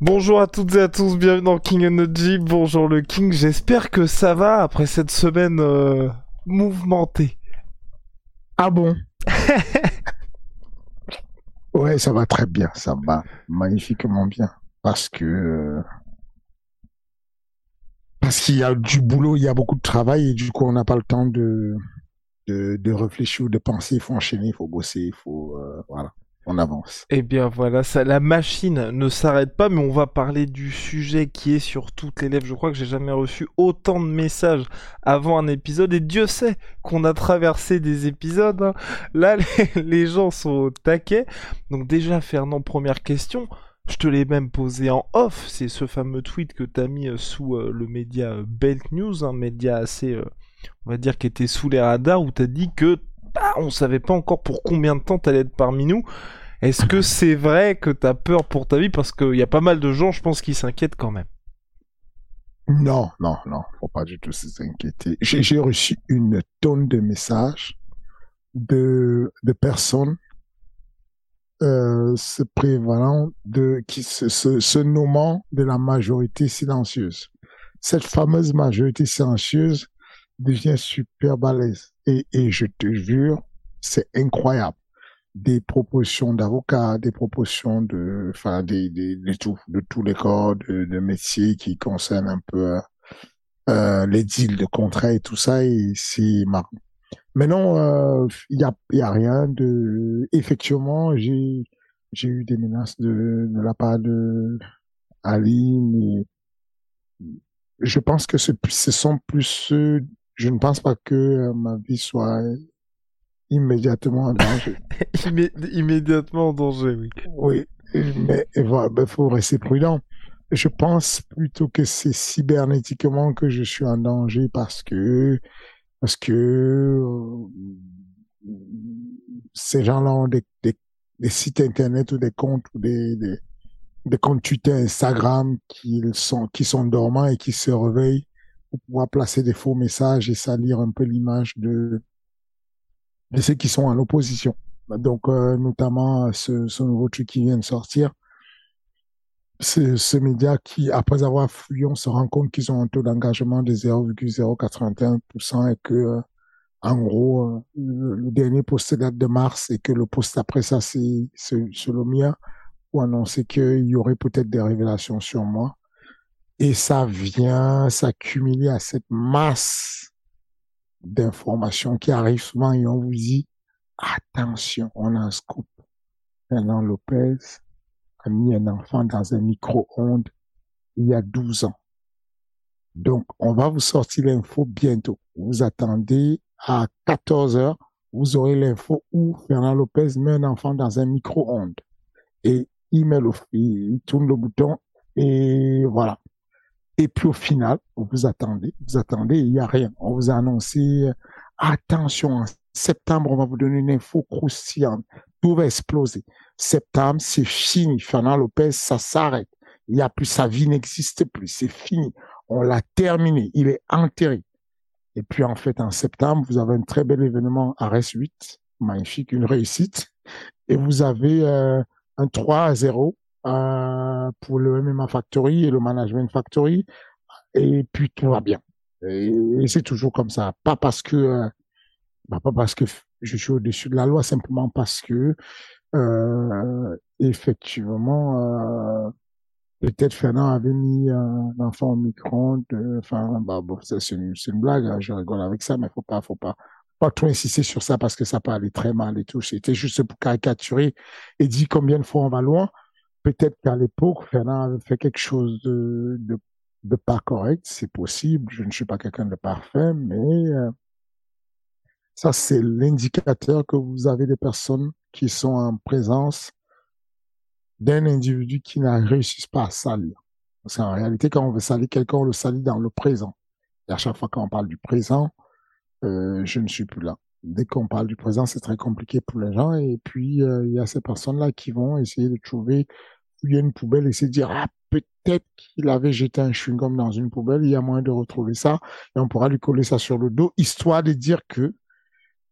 Bonjour à toutes et à tous, bienvenue dans King Energy. Bonjour le King, j'espère que ça va après cette semaine euh, mouvementée. Ah bon? Ouais, ça va très bien, ça va magnifiquement bien. Parce que. Parce qu'il y a du boulot, il y a beaucoup de travail et du coup, on n'a pas le temps de, de, de réfléchir ou de penser. Il faut enchaîner, il faut bosser, il faut. euh, voilà, avance. Eh bien voilà, ça, la machine ne s'arrête pas, mais on va parler du sujet qui est sur toutes les lèvres. Je crois que j'ai jamais reçu autant de messages avant un épisode, et Dieu sait qu'on a traversé des épisodes. hein. Là, les, gens sont au taquet. Donc déjà, Fernand, première question. Je te l'ai même posé en off, c'est ce fameux tweet que tu as mis euh, sous euh, le média euh, Belt News, un média assez, on va dire, qui était sous les radars, où tu as dit que bah, on savait pas encore pour combien de temps tu allais être parmi nous. Est-ce que c'est vrai que tu as peur pour ta vie? Parce qu'il y a pas mal de gens, je pense, qui s'inquiètent quand même. Non, non, non, faut pas du tout s'inquiéter. J'ai j'ai reçu une tonne de messages de, personnes euh, se prévalant de qui se, se nommant de la majorité silencieuse. Cette fameuse majorité silencieuse devient super balèze. Et, et je te jure, c'est incroyable. Des propositions d'avocats, des propositions de, enfin, des, des, de tout, de tous les corps de, de métiers qui concernent un peu euh, euh, les deals de contrats et tout ça, et c'est marrant. Mais non, euh, il y a, il y a rien de. Effectivement, j'ai eu des menaces de, de la part de Aline. Et je pense que ce, ce sont plus ceux. Je ne pense pas que euh, ma vie soit immédiatement en danger. Immé- immédiatement en danger, oui. Oui, mais il faut rester prudent. Je pense plutôt que c'est cybernétiquement que je suis en danger parce que parce que euh, ces gens-là ont des, des, des sites internet ou des comptes ou des, des, des comptes Twitter, Instagram qui sont qui sont dormants et qui se réveillent pour pouvoir placer des faux messages et salir un peu l'image de ceux qui sont en opposition. Donc euh, notamment ce, ce nouveau truc qui vient de sortir c'est ce média qui, après avoir fouillé, on se rend compte qu'ils ont un taux d'engagement de 0,081% et que, euh, en gros, euh, le, dernier post date de mars et que le post après ça, c'est mien, pour annoncer qu'il y aurait peut-être des révélations sur moi. Et ça vient s'accumuler à cette masse d'informations qui arrivent souvent et on vous dit, attention, on a un scoop. Fernand Lopez a mis un enfant dans un micro-ondes il y a 12 ans. Donc, on va vous sortir l'info bientôt. Vous attendez à 14 heures, vous aurez l'info où Fernand Lopez met un enfant dans un micro-ondes. Et il met le, il tourne le bouton et voilà. Et puis au final, vous attendez, vous attendez, il n'y a rien. On vous a annoncé, euh, attention, en septembre, on va vous donner une info croustillante. Tout va exploser. Septembre, c'est fini. Fernand Lopez, ça s'arrête. Il y a plus, sa vie n'existe plus. C'est fini. On l'a terminé. Il est enterré. Et puis, en fait, en septembre, vous avez un très bel événement à RES 8. Magnifique, une réussite. Et vous avez euh, un 3 à 0 euh, pour le MMA Factory et le Management Factory. Et puis, tout va bien. Et, c'est toujours comme ça. Pas parce que, euh, bah, pas parce que je suis au-dessus de la loi, simplement parce que, euh, effectivement, peut-être Fernand avait mis un enfant au micro-ondes. Enfin, bah, bon, ça, c'est une, c'est une blague. hein, je rigole avec ça, mais faut pas, faut pas, pas trop insister sur ça parce que ça peut aller très mal et tout. C'était juste pour caricaturer et dire combien de fois on va loin. Peut-être qu'à l'époque, Fernand avait fait quelque chose de, pas correct. C'est possible. Je ne suis pas quelqu'un de parfait, mais euh, Ça, c'est l'indicateur que vous avez des personnes qui sont en présence d'un individu qui n'a réussi pas à salir. Parce qu'en réalité, quand on veut salir quelqu'un, on le salit dans le présent. Et à chaque fois qu'on parle du présent, euh, je ne suis plus là. Dès qu'on parle du présent, c'est très compliqué pour les gens. Et puis, euh, il y a ces personnes-là qui vont essayer de trouver il y a une poubelle et se dire, ah, peut-être qu'il avait jeté un chewing-gum dans une poubelle, il y a moyen de retrouver ça, et on pourra lui coller ça sur le dos, histoire de dire que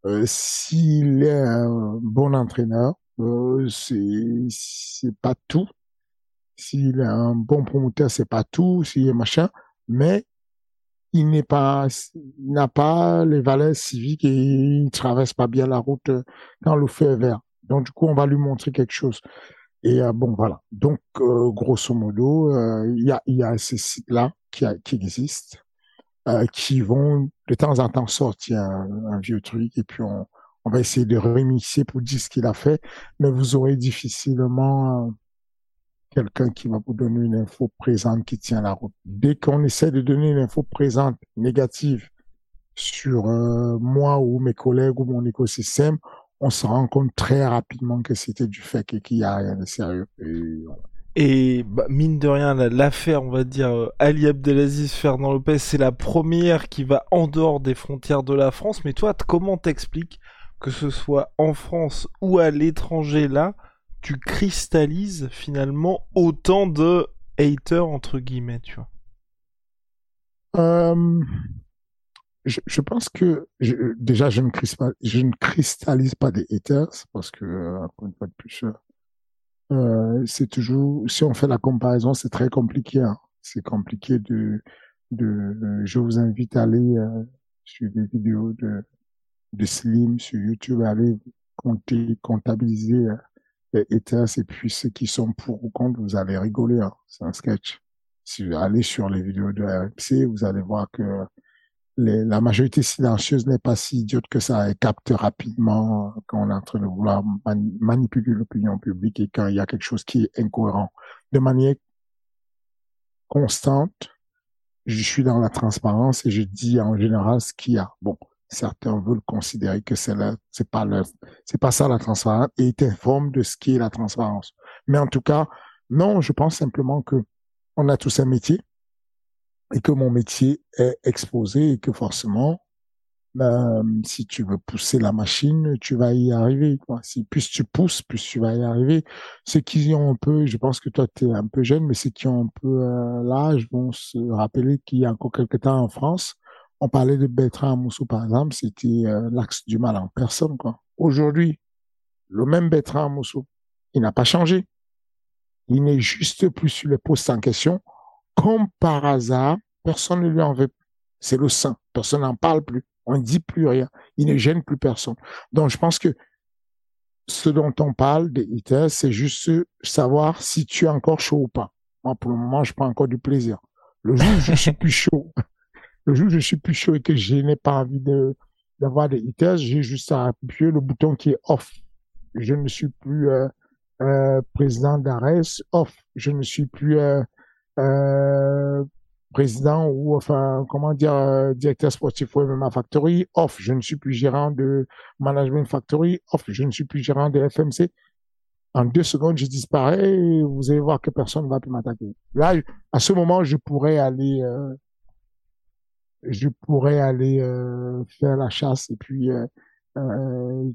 euh, s'il est un bon entraîneur, euh, c'est pas tout. S'il est un bon promoteur, c'est pas tout. S'il est machin, mais il n'est pas, n'a pas les valeurs civiques et il traverse pas bien la route quand le feu est vert. Donc du coup, on va lui montrer quelque chose. Et euh, bon, voilà. Donc, euh, grosso modo, euh, il y, a, ces sites-là qui, existent, qui vont de temps en temps sortir un, vieux truc et puis on, on, va essayer de remixer pour dire ce qu'il a fait, mais vous aurez difficilement quelqu'un qui va vous donner une info présente qui tient la route. Dès qu'on essaie de donner une info présente négative sur moi ou mes collègues ou mon écosystème, on se rend compte très rapidement que c'était du fake et qu'il n'y a rien de sérieux. Et, bah, mine de rien, l'affaire, on va dire, euh, Ali Abdelaziz, Fernand Lopez, c'est la première qui va en dehors des frontières de la France. Mais toi, comment t'expliques que ce soit en France ou à l'étranger, là, tu cristallises finalement autant de haters, entre guillemets, tu vois? Euh, je, je, pense que déjà je ne, je cristallise pas des haters parce que euh, encore une fois de plus euh, euh, c'est toujours si on fait la comparaison c'est très compliqué hein. c'est compliqué de de je vous invite à aller euh, sur des vidéos de de Slim sur YouTube aller compter comptabiliser les haters et puis ceux qui sont pour ou contre vous allez rigoler hein. c'est un sketch si vous allez sur les vidéos de RMC vous allez voir que la majorité silencieuse n'est pas si idiote que ça. Elle capte rapidement quand on est en train de vouloir manipuler l'opinion publique et quand il y a quelque chose qui est incohérent. De manière constante, je suis dans la transparence et je dis en général ce qu'il y a. Bon, certains veulent considérer que c'est c'est pas c'est pas ça la transparence et ils t'informent de ce qui est la transparence. Mais en tout cas, non, je pense simplement que on a tous un métier et que mon métier est exposé et que forcément, ben, si tu veux pousser la machine, tu vas y arriver. Quoi. Si plus tu pousses, plus tu vas y arriver. Ceux qui ont un peu, je pense que toi tu es un peu jeune, mais ceux qui ont un peu euh, l'âge vont se rappeler qu'il y a encore quelques temps en France, on parlait de Bertrand Moussou par exemple, c'était euh, l'axe du mal en personne. quoi. Aujourd'hui, le même Bertrand Moussou, il n'a pas changé. Il n'est juste plus sur les postes en question comme par hasard, personne ne lui en veut. C'est le saint. Personne n'en parle plus. On ne dit plus rien. Il ne gêne plus personne. Donc, je pense que ce dont on parle des haters, c'est juste savoir si tu es encore chaud ou pas. Moi, pour le moment, je prends encore du plaisir. Le jour où je suis plus chaud, le jour où je suis plus chaud et que je n'ai pas envie de, d'avoir des haters, j'ai juste à appuyer le bouton qui est off. Je ne suis plus euh, euh, président d'Ares, off. Je ne suis plus euh, euh, président ou enfin comment dire euh, directeur sportif au MMA Factory. Off je ne suis plus gérant de Management Factory. Off je ne suis plus gérant de FMC en deux secondes je disparais et vous allez voir que personne ne va plus m'attaquer. Là à ce moment je pourrais aller euh, je pourrais aller euh, faire la chasse et puis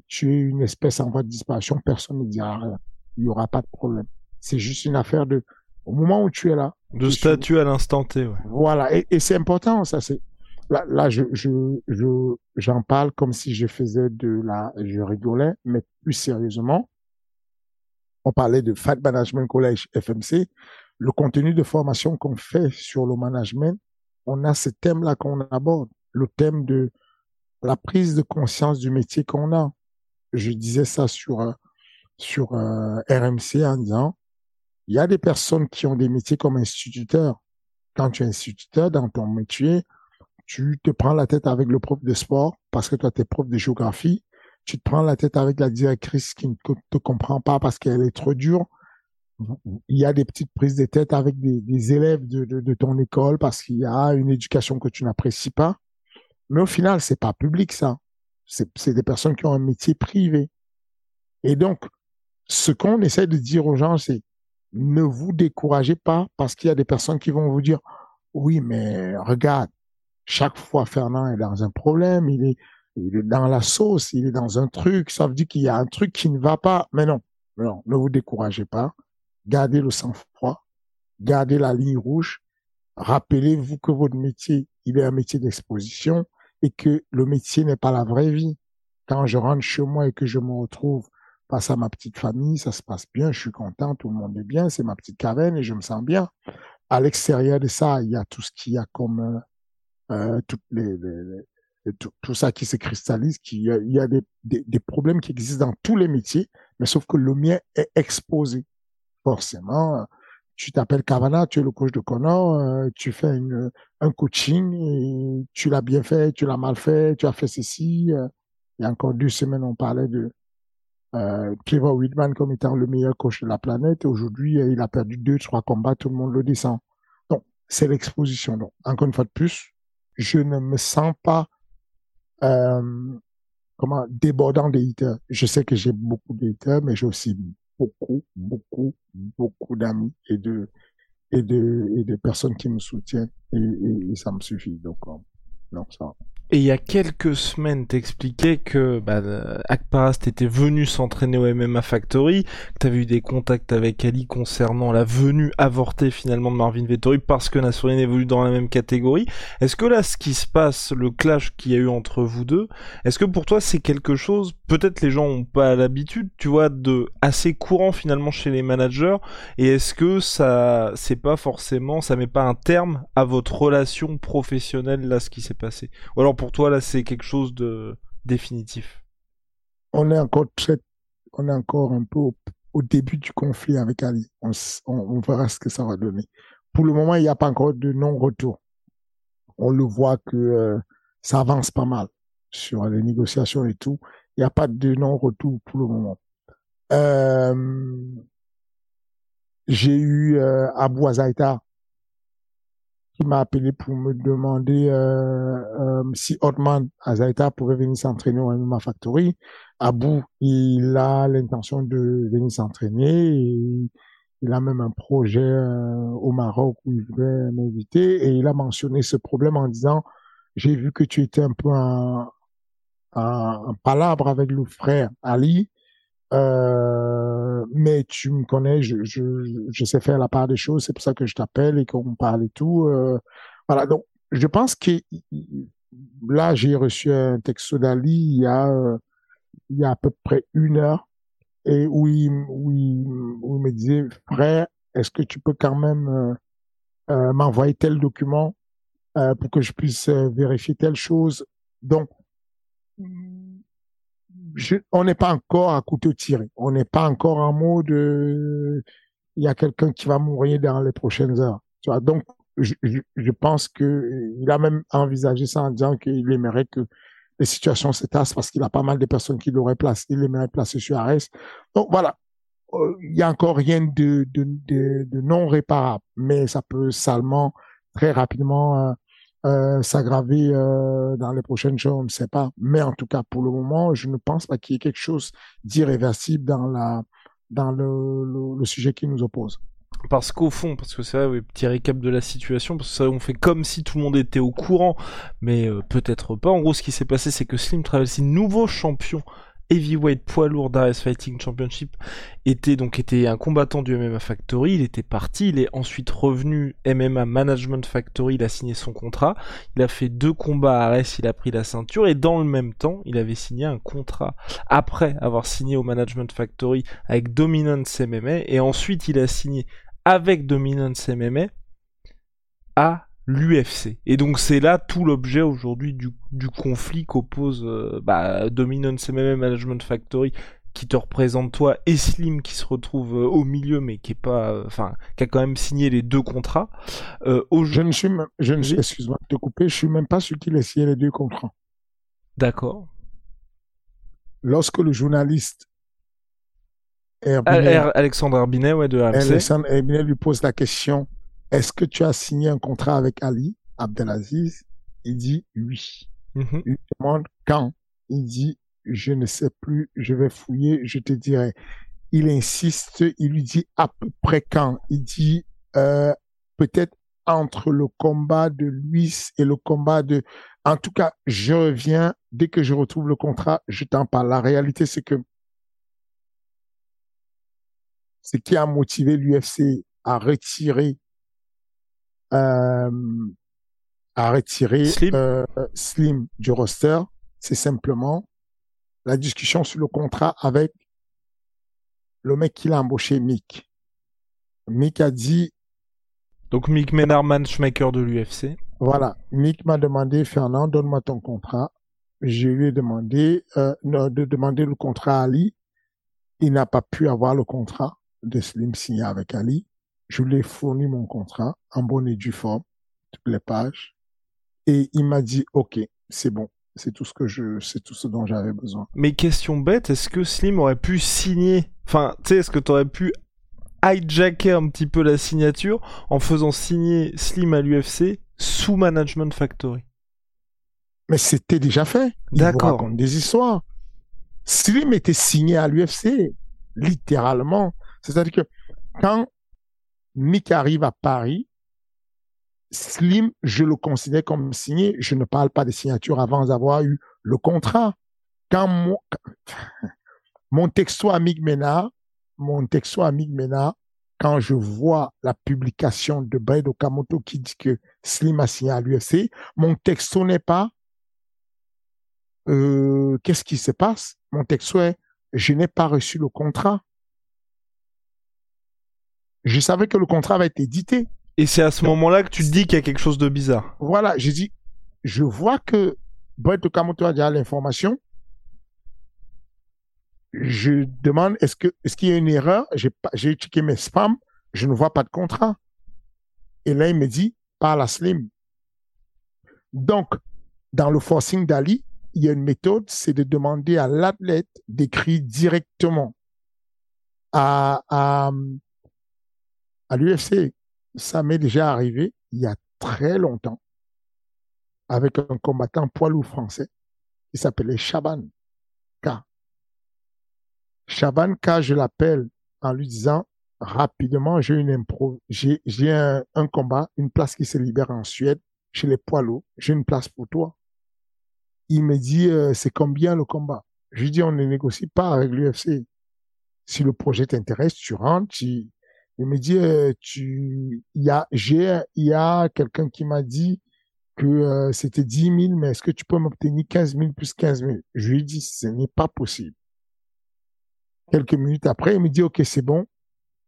tuer une espèce en voie de disparition. Personne ne dira rien. Il y aura pas de problème. C'est juste une affaire de au moment où tu es là. De statut à l'instant T, ouais. Voilà, et, et c'est important, ça c'est. Là, là, je, je, je, j'en parle comme si je faisais de la, je rigolais, mais plus sérieusement, on parlait de Fat Management College FMC. Le contenu de formation qu'on fait sur le management, on a ce thème-là qu'on aborde, le thème de la prise de conscience du métier qu'on a. Je disais ça sur euh, sur euh, RMC en disant il y a des personnes qui ont des métiers comme instituteur. Quand tu es instituteur dans ton métier, tu te prends la tête avec le prof de sport parce que toi, tu es prof de géographie. Tu te prends la tête avec la directrice qui ne te comprend pas parce qu'elle est trop dure. Il y a des petites prises de tête avec des, élèves de, de, ton école parce qu'il y a une éducation que tu n'apprécies pas. Mais au final, c'est pas public, ça. C'est des personnes qui ont un métier privé. Et donc, ce qu'on essaie de dire aux gens, c'est ne vous découragez pas parce qu'il y a des personnes qui vont vous dire, oui, mais regarde, chaque fois Fernand est dans un problème, il est, il est dans la sauce, il est dans un truc, ça veut dire qu'il y a un truc qui ne va pas. Mais non, non, ne vous découragez pas. Gardez le sang-froid, gardez la ligne rouge. Rappelez-vous que votre métier, il est un métier d'exposition et que le métier n'est pas la vraie vie. Quand je rentre chez moi et que je me retrouve à ma petite famille, ça se passe bien, je suis content, tout le monde est bien, c'est ma petite caverne et je me sens bien. À l'extérieur de ça, il y a tout ce qu'il y a comme euh, euh les, tout, ça qui se cristallise, qui, il y a, il y a des, des, problèmes qui existent dans tous les métiers, mais sauf que le mien est exposé. Forcément, tu t'appelles Cavana, tu es le coach de Connor, euh, tu fais un coaching, tu l'as bien fait, tu l'as mal fait, tu as fait ceci. Euh, il y a encore deux semaines, on parlait de euh, Trevor Whitman comme étant le meilleur coach de la planète. Aujourd'hui, euh, il a perdu deux, trois combats, tout le monde le descend. Donc, c'est l'exposition. Donc, encore une fois de plus, je ne me sens pas euh, comment débordant des haters. Je sais que j'ai beaucoup de haters, mais j'ai aussi beaucoup, beaucoup, beaucoup d'amis et de et de et de personnes qui me soutiennent et, et, ça me suffit. Donc, euh, donc ça. Et il y a quelques semaines, t'expliquais que bah, Akparas était venu s'entraîner au MMA Factory, que t'avais eu des contacts avec Ali concernant la venue avortée finalement de Marvin Vettori parce que Nassourine évolue dans la même catégorie. Est-ce que là, ce qui se passe, le clash qu'il y a eu entre vous deux, est-ce que pour toi c'est quelque chose, peut-être les gens ont pas l'habitude, tu vois, de assez courant finalement chez les managers, et est-ce que ça, c'est pas forcément, ça met pas un terme à votre relation professionnelle là, ce qui s'est passé, pour toi, là, c'est quelque chose de définitif? On est encore on est encore un peu au, début du conflit avec Ali. On, on, verra ce que ça va donner. Pour le moment, il n'y a pas encore de non-retour. On le voit que euh, ça avance pas mal sur les négociations et tout. Il n'y a pas de non-retour pour le moment. Euh, j'ai eu euh, Abou Azaïta m'a appelé pour me demander euh, euh, si Otman Azaita pouvait venir s'entraîner au MMA Factory. Abou, il a l'intention de venir s'entraîner il a même un projet euh, au Maroc où il voudrait m'inviter et il a mentionné ce problème en disant j'ai vu que tu étais un peu en, en palabre avec le frère Ali euh, mais tu me connais, je, je, je, sais faire la part des choses, c'est pour ça que je t'appelle et qu'on parle et tout. Euh, voilà, donc je pense que là, j'ai reçu un texto d'Ali il y a euh, il y a à peu près une heure et où il, où il, me disait, frère, est-ce que tu peux quand même euh, euh m'envoyer tel document pour que je puisse vérifier telle chose? Donc on n'est pas encore à couteau tiré. On n'est pas encore en mode il y a quelqu'un qui va mourir dans les prochaines heures. Donc je, pense que il a même envisagé ça en disant qu'il aimerait que les situations se tassent parce qu'il a pas mal de personnes qui l'auraient placé, il aimerait placer sur Arès. Donc voilà, euh, il y a encore rien de, de, de, de non réparable, mais ça peut salement très rapidement euh, euh, s'aggraver euh, dans les prochaines jours, on ne sait pas. Mais en tout cas, pour le moment, je ne pense pas qu'il y ait quelque chose d'irréversible dans la dans le, le, sujet qui nous oppose. Parce qu'au fond, parce que vrai, oui, petit récap de la situation, parce que ça, on fait comme si tout le monde était au courant, mais euh, peut-être pas. En gros, ce qui s'est passé, c'est que Slim Travelsi, nouveau champion heavyweight poids lourd d'Ares Fighting Championship était donc était un combattant du MMA Factory, il était parti, il est ensuite revenu MMA Management Factory, il a signé son contrat, il a fait deux combats à Ares, il a pris la ceinture. Et dans le même temps, il avait signé un contrat après avoir signé au Management Factory avec Dominance MMA et ensuite il a signé avec Dominance MMA à l'UFC. Et donc c'est là tout l'objet aujourd'hui du, du, conflit qu'oppose euh, bah, Dominance MMA Management Factory qui te représente toi et Slim qui se retrouve euh, au milieu mais qui est pas euh, enfin qui a quand même signé les deux contrats. Je ne suis je ne excuse-moi de te couper je suis même pas sûr qu'il ait signé les deux contrats. D'accord. Lorsque le journaliste Alexandre Herbinet ouais de Alexandre Herbinet lui pose la question est-ce que tu as signé un contrat avec Ali Abdelaziz? Il dit oui. Mm-hmm. Il demande quand? Il dit, je ne sais plus, je vais fouiller, je te dirai. Il insiste, il lui dit à peu près quand? Il dit, euh, peut-être entre le combat de Luis et le combat de... En tout cas, je reviens, dès que je retrouve le contrat, je t'en parle. La réalité, c'est que ce qui a motivé l'UFC à retirer à retirer Slim. euh, Slim du roster, c'est simplement la discussion sur le contrat avec le mec qui l'a embauché, Mick. Mick a dit, Donc Mick Menard, matchmaker de l'UFC. voilà, Mick m'a demandé, Fernand, donne-moi ton contrat. Je lui ai demandé euh, de demander le contrat à Ali. Il n'a pas pu avoir le contrat de Slim signé avec Ali. Je lui ai fourni mon contrat en bonne et due forme, toutes les pages. Et il m'a dit, OK, c'est bon. C'est tout ce que je, c'est tout ce dont j'avais besoin. Mais question bête, est-ce que Slim aurait pu signer Enfin, tu sais, est-ce que t'aurais pu hijacker un petit peu la signature en faisant signer Slim à l'UFC sous Management Factory? Mais c'était déjà fait. D'accord. raconte des histoires. Slim était signé à l'UFC, littéralement. C'est-à-dire que quand Mick arrive à Paris, Slim, je le considère comme signé. Je ne parle pas des signatures avant d'avoir eu le contrat. Quand mon, texto à Mick Ménard, mon texto à Mick quand je vois la publication de Brad Okamoto qui dit que Slim a signé à l'UFC, mon texto n'est pas euh, qu'est-ce qui se passe? Mon texto est je n'ai pas reçu le contrat. Je savais que le contrat va être édité. Et c'est à ce moment-là que tu te dis qu'il y a quelque chose de bizarre. Voilà, j'ai dit, je vois que Brett Okamoto a déjà l'information. Je demande, est-ce que, est-ce qu'il y a une erreur? J'ai checké mes spams, je ne vois pas de contrat. Et là, il me dit, parle à Slim. Donc, dans le forcing d'Ali, il y a une méthode, c'est de demander à l'athlète d'écrire directement à, à, à l'UFC. Ça m'est déjà arrivé il y a très longtemps avec un combattant poids lourd français qui s'appelait Chaban K. Chaban K, je l'appelle en lui disant rapidement, j'ai une impro, j'ai, un combat, une place qui se libère en Suède chez les poids lourds. J'ai une place pour toi. Il me dit, euh, c'est combien le combat? Je lui dis, on ne négocie pas avec l'UFC. Si le projet t'intéresse, tu rentres, tu... Il me dit, euh, tu, il y a, j'ai, il y a quelqu'un qui m'a dit que euh, c'était 10 000, mais est-ce que tu peux m'obtenir 15 000 plus 15 000? Je lui dis, ce n'est pas possible. Quelques minutes après, il me dit, OK, c'est bon.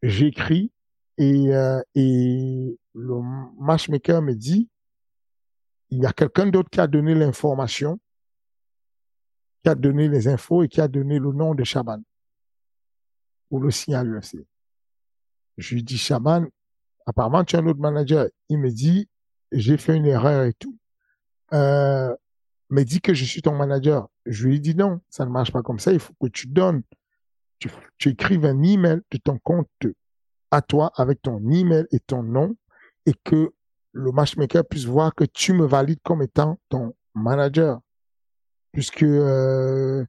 J'écris et, euh, et le matchmaker me dit, il y a quelqu'un d'autre qui a donné l'information, qui a donné les infos et qui a donné le nom de Chaban pour le signer à l'UFC. Je lui dis, Chaban, apparemment, tu es un autre manager. Il me dit, j'ai fait une erreur et tout. Euh, me dit que je suis ton manager. Je lui dis non, ça ne marche pas comme ça. Il faut que tu donnes, tu, tu écrives un email de ton compte à toi avec ton email et ton nom et que le matchmaker puisse voir que tu me valides comme étant ton manager. Puisque, euh,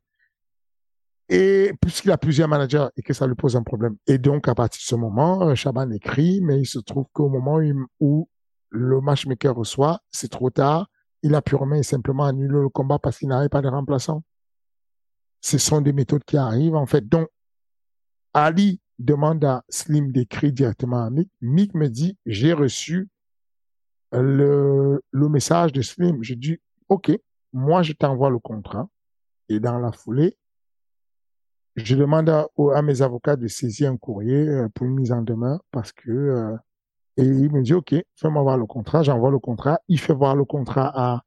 et puisqu'il a plusieurs managers et que ça lui pose un problème. Et donc, à partir de ce moment, euh, Chaban écrit, mais il se trouve qu'au moment où, le matchmaker reçoit, c'est trop tard. Il a purement et simplement annulé le combat parce qu'il n'avait pas de remplaçant. Ce sont des méthodes qui arrivent, en fait. Donc, Ali demande à Slim d'écrire directement à Mick. Mick me dit, j'ai reçu le, le message de Slim. Je dis, OK, moi, je t'envoie le contrat. Et dans la foulée, je demande à, mes avocats de saisir un courrier euh, pour une mise en demeure parce que euh, et il me dit, OK, fais-moi voir le contrat. J'envoie le contrat. Il fait voir le contrat à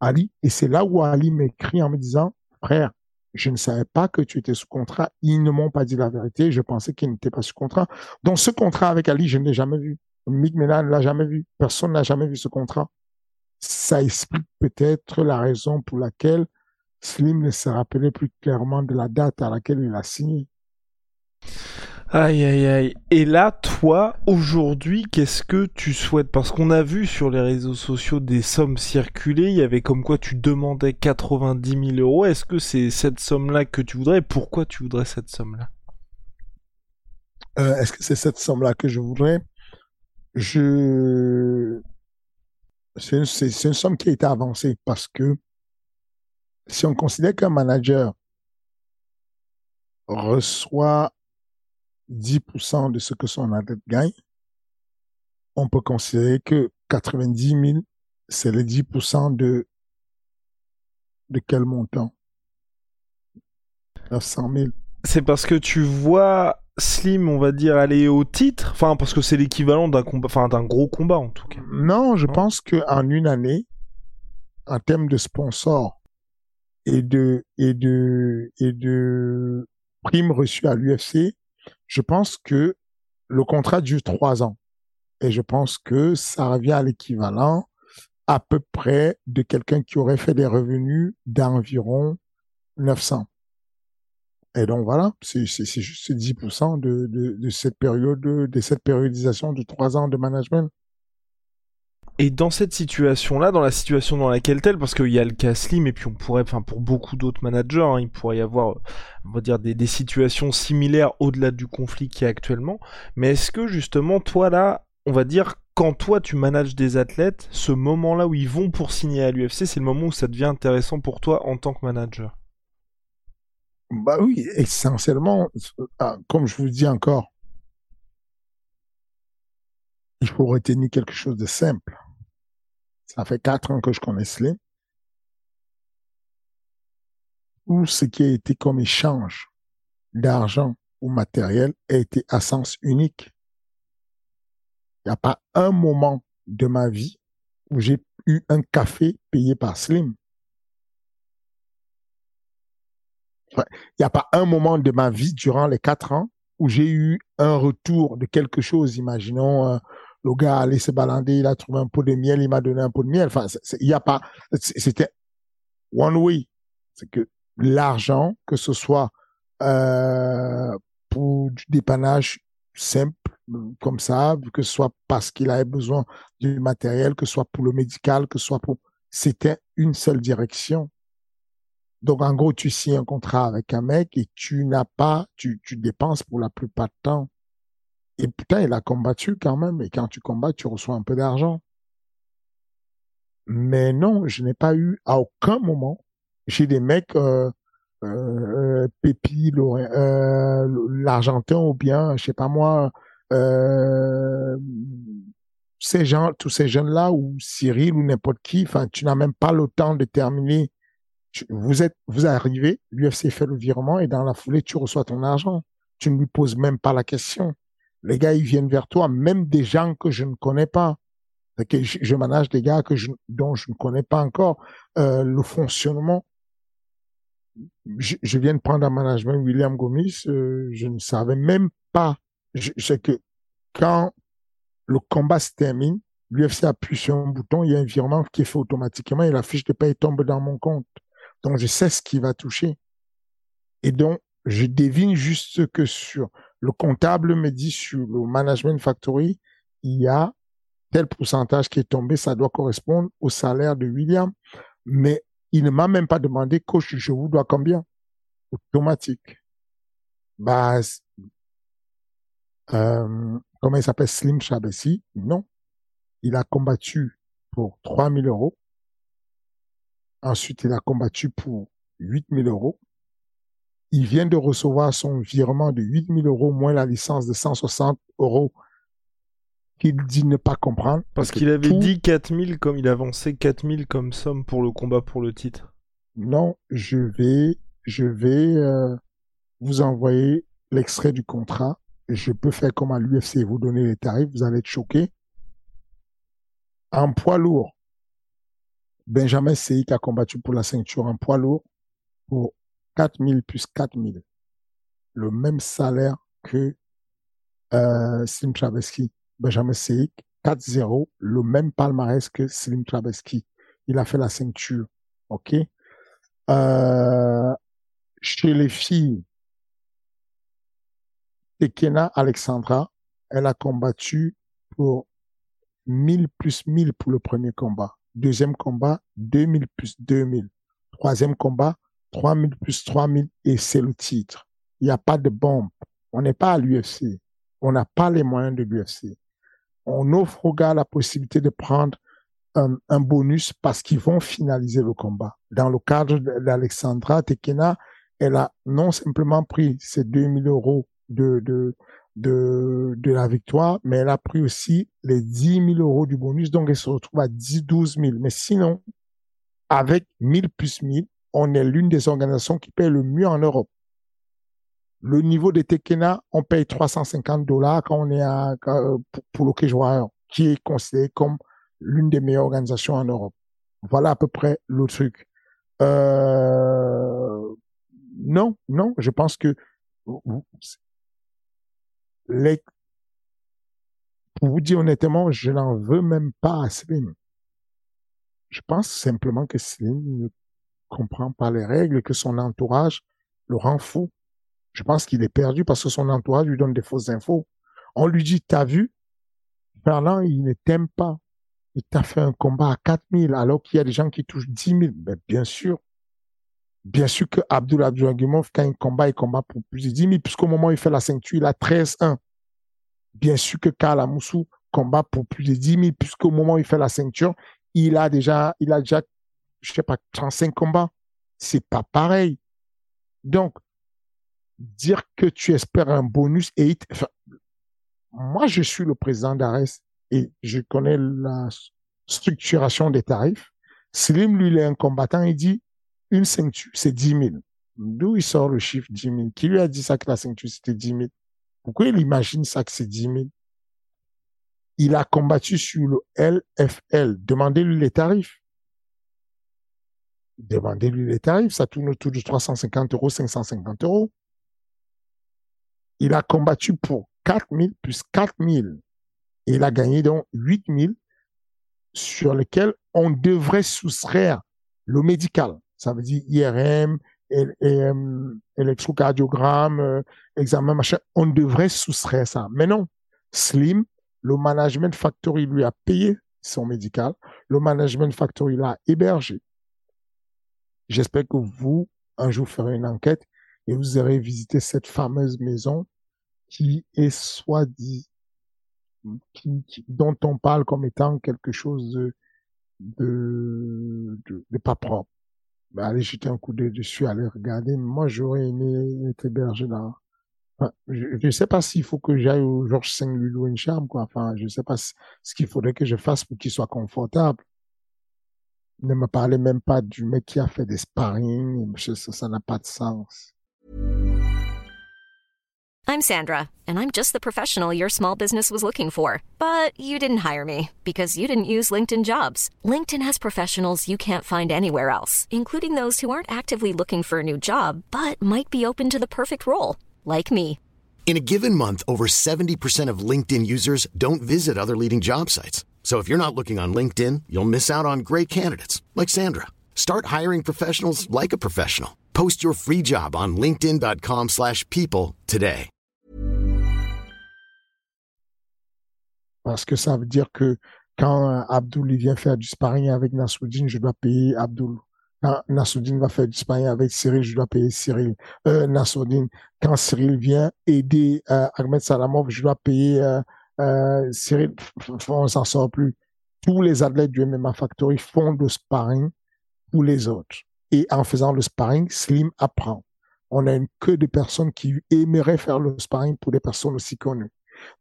Ali. Et c'est là où Ali m'écrit en me disant, frère, je ne savais pas que tu étais sous contrat. Ils ne m'ont pas dit la vérité. Je pensais qu'ils n'étaient pas sous contrat. Donc, ce contrat avec Ali, je ne l'ai jamais vu. Mick Ménard ne l'a jamais vu. Personne n'a jamais vu ce contrat. Ça explique peut-être la raison pour laquelle Slim ne se rappelait plus clairement de la date à laquelle il a signé. Aïe aïe aïe. Et là, toi, aujourd'hui, qu'est-ce que tu souhaites? Parce qu'on a vu sur les réseaux sociaux des sommes circuler, il y avait comme quoi tu demandais 90 000 euros. Est-ce que c'est cette somme-là que tu voudrais? Pourquoi tu voudrais cette somme-là? Euh, Est-ce que c'est cette somme-là que je voudrais? Je... C'est une, une somme qui a été avancée parce que si on considère qu'un manager reçoit 10% de ce que son athlète gagne, on peut considérer que 90 000, c'est les 10% de, de quel montant? 900 000. C'est parce que tu vois Slim, on va dire, aller au titre, enfin parce que c'est l'équivalent d'un combat, enfin d'un gros combat en tout cas. Non, je pense que en une année, en termes de sponsors et de et de et de primes reçues à l'UFC, je pense que le contrat dure trois ans. Et je pense que ça revient à l'équivalent à peu près de quelqu'un qui aurait fait des revenus d'environ 900. Et donc voilà, c'est juste 10% de, de, cette période, de cette périodisation de trois ans de management. Et dans cette situation-là, dans la situation dans laquelle telle, parce qu'il y a le cas Slim, et puis on pourrait, enfin pour beaucoup d'autres managers, hein, il pourrait y avoir, on va dire, des, des situations similaires au-delà du conflit qui est actuellement. Mais est-ce que justement, toi là, on va dire, quand toi tu manages des athlètes, ce moment-là où ils vont pour signer à l'UFC, c'est le moment où ça devient intéressant pour toi en tant que manager? Bah oui, essentiellement, ah, comme je vous dis encore, il faut retenir quelque chose de simple ça fait quatre ans que je connais Slim, où ce qui a été comme échange d'argent ou matériel a été à sens unique. Il n'y a pas un moment de ma vie où j'ai eu un café payé par Slim. Il n'y a pas un moment de ma vie durant les quatre ans où j'ai eu un retour de quelque chose, imaginons euh, le gars allait se balader, il a trouvé un pot de miel, il m'a donné un pot de miel. Enfin, il n'y a pas, c'était one way. C'est que l'argent, que ce soit euh, pour du dépannage simple comme ça, que ce soit parce qu'il avait besoin du matériel, que ce soit pour le médical, que ce soit pour, c'était une seule direction. Donc, en gros, tu signes un contrat avec un mec et tu n'as pas, tu, tu dépenses pour la plupart du temps et putain, il a combattu quand même. Et quand tu combats, tu reçois un peu d'argent. Mais non, je n'ai pas eu à aucun moment. J'ai des mecs, euh, euh, Pépi, euh, l'Argentin ou bien, je sais pas moi, euh, ces gens, tous ces jeunes-là ou Cyril ou n'importe qui. Enfin, tu n'as même pas le temps de terminer. vous êtes, vous arrivez, l'UFC fait le virement et dans la foulée, tu reçois ton argent. Tu ne lui poses même pas la question. Les gars, ils viennent vers toi, même des gens que je ne connais pas. Que je, manage des gars dont je ne connais pas encore euh, le fonctionnement. Je, viens de prendre un management William Gomis, euh, je ne savais même pas. Sais que quand le combat se termine, l'UFC appuie sur un bouton, il y a un virement qui est fait automatiquement et la fiche de paie tombe dans mon compte. Donc je sais ce qui va toucher. Et donc, je devine juste que sur le comptable me dit sur le management factory, il y a tel pourcentage qui est tombé, ça doit correspondre au salaire de William. Mais il ne m'a même pas demandé, coach, je vous dois combien? Automatique. Base. Euh, comment il s'appelle? Slim Chabessi? Non. Il a combattu pour 3000 euros. Ensuite, il a combattu pour 8000 euros il vient de recevoir son virement de 8000 euros moins la licence de 160 euros qu'il dit ne pas comprendre. Parce, qu'il avait dit 4000 comme il avançait 4000 comme somme pour le combat pour le titre. Non, je vais, je vais euh, vous envoyer l'extrait du contrat. Je peux faire comme à l'UFC, vous donner les tarifs, vous allez être choqués. En poids lourd, Benjamin Seik a combattu pour la ceinture en poids lourd pour 4000 plus 4000. Le même salaire que euh, Slim Traveski. Benjamin Seik, 4-0, le même palmarès que Slim Traveski. Il a fait la ceinture. OK? Euh, chez les filles, Tekena Alexandra, elle a combattu pour 1000 plus 1000 pour le premier combat. Deuxième combat, 2000 plus 2000. Troisième combat, 3000 plus 3000 et c'est le titre. Il n'y a pas de bombe. On n'est pas à l'UFC. On n'a pas les moyens de l'UFC. On offre aux gars la possibilité de prendre un, bonus parce qu'ils vont finaliser le combat. Dans le cadre d'Alexandra Tekena, elle a non simplement pris ses 2000 euros de, de la victoire, mais elle a pris aussi les 10 000 euros du bonus, donc elle se retrouve à 10, 12 000. Mais sinon, avec 1000 plus 1000, on est l'une des organisations qui paye le mieux en Europe. Le niveau de Tekena, on paye 350 dollars quand on est pour, pour le qui est considéré comme l'une des meilleures organisations en Europe. Voilà à peu près le truc. Euh, non, non, je pense que pour vous dire honnêtement, je n'en veux même pas à Slim. Je pense simplement que Slim ne comprend pas les règles que son entourage le rend fou. Je pense qu'il est perdu parce que son entourage lui donne des fausses infos. On lui dit, t'as vu, Fernand, il ne t'aime pas. Il t'a fait un combat à 4000 alors qu'il y a des gens qui touchent 10 000. Ben, bien sûr. Bien sûr que Abdul Abdulagimov, quand il combat, il combat pour plus de 10 000, puisqu'au moment où il fait la ceinture, il a 13-1. Bien sûr que Karl Amoussou combat pour plus de 10 000, puisqu'au moment où il fait la ceinture, il a déjà, il a déjà, je sais pas, 35 combats. C'est pas pareil. Donc, dire que tu espères un bonus et moi, je suis le président d'Ares et je connais la structuration des tarifs. Slim, lui, il est un combattant, il dit, une ceinture, c'est 10 000. D'où il sort le chiffre 10 000? Qui lui a dit ça que la ceinture, c'était 10 000? Pourquoi il imagine ça que c'est 10 000? Il a combattu sur le LFL. Demandez-lui les tarifs. Demandez-lui les tarifs. Ça tourne autour de 350 euros, 550 euros. Il a combattu pour 4 000 plus 4 000. Et il a gagné donc 8 000 sur lesquels on devrait soustraire le médical ça veut dire IRM, euh, électrocardiogramme, euh, examen, machin. On devrait soustraire ça. Mais non. Slim, le Management Factory lui a payé son médical. Le Management Factory l'a hébergé. J'espère que vous, un jour, ferez une enquête et vous aurez visité cette fameuse maison qui est soit dit, dont on parle comme étant quelque chose de, de, de pas propre bah, allez jeter un coup d'œil dessus, allez regarder. Moi, j'aurais aimé être hébergé là. je ne sais pas s'il faut que j'aille au Georges V lui louer une chambre, quoi. Enfin, je ne sais pas ce qu'il faudrait que je fasse pour qu'il soit confortable. Ne me parlez même pas du mec qui a fait des sparring. Ça n'a pas de sens. I'm Sandra, and I'm just the professional your small business was looking for. But you didn't hire me because you didn't use LinkedIn jobs. LinkedIn has professionals you can't find anywhere else, including those who aren't actively looking for a new job but might be open to the perfect role, like me. In a given month, over 70% of LinkedIn users don't visit other leading job sites. So if you're not looking on LinkedIn, you'll miss out on great candidates like Sandra. Start hiring professionals like a professional. Post your free job on linkedin.com/people today. Parce que ça veut dire que quand euh, Abdul vient faire du sparring avec Nassoudine, je dois payer Abdul. Quand Nassoudine va faire du sparring avec Cyril, je dois payer Cyril. Euh, Nassoudine. Quand Cyril vient aider euh, Ahmed Salamov, je dois payer euh, euh, Cyril. On s'en sort plus. Tous les athlètes du MMA Factory font le sparring pour les autres. Et en faisant le sparring, Slim apprend. On a une queue de personnes qui aimeraient faire le sparring pour des personnes aussi connues.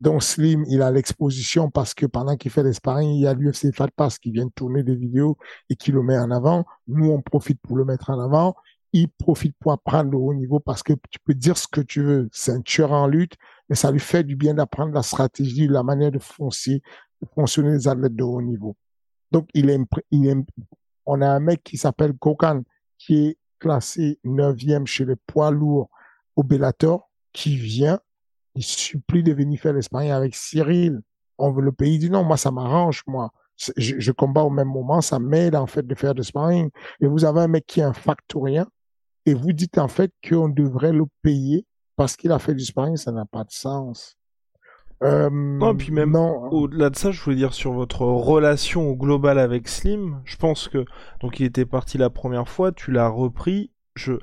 Donc Slim, il a l'exposition parce que pendant qu'il fait les sparring, il y a l'UFC Fat Pass qui vient tourner des vidéos et qui le met en avant. Nous, on profite pour le mettre en avant. Il profite pour apprendre le haut niveau parce que tu peux dire ce que tu veux. Tueur en lutte, mais ça lui fait du bien d'apprendre la stratégie, la manière de foncer, de fonctionner les athlètes de haut niveau. Donc, il est, il est, on a un mec qui s'appelle Kokan, qui est classé neuvième chez les poids lourds au Bellator, qui vient il supplie de venir faire l'Espagne avec Cyril. On veut le pays. Dit non, moi, ça m'arrange, moi. Je, je, combats au même moment, ça m'aide en fait de faire de sparring. Et vous avez un mec qui est un factorien et vous dites en fait qu'on devrait le payer parce qu'il a fait du sparring, ça n'a pas de sens. Euh, non, puis même au-delà de ça, je voulais dire sur votre relation au global avec Slim, je pense que donc il était parti la première fois, tu l'as repris. Je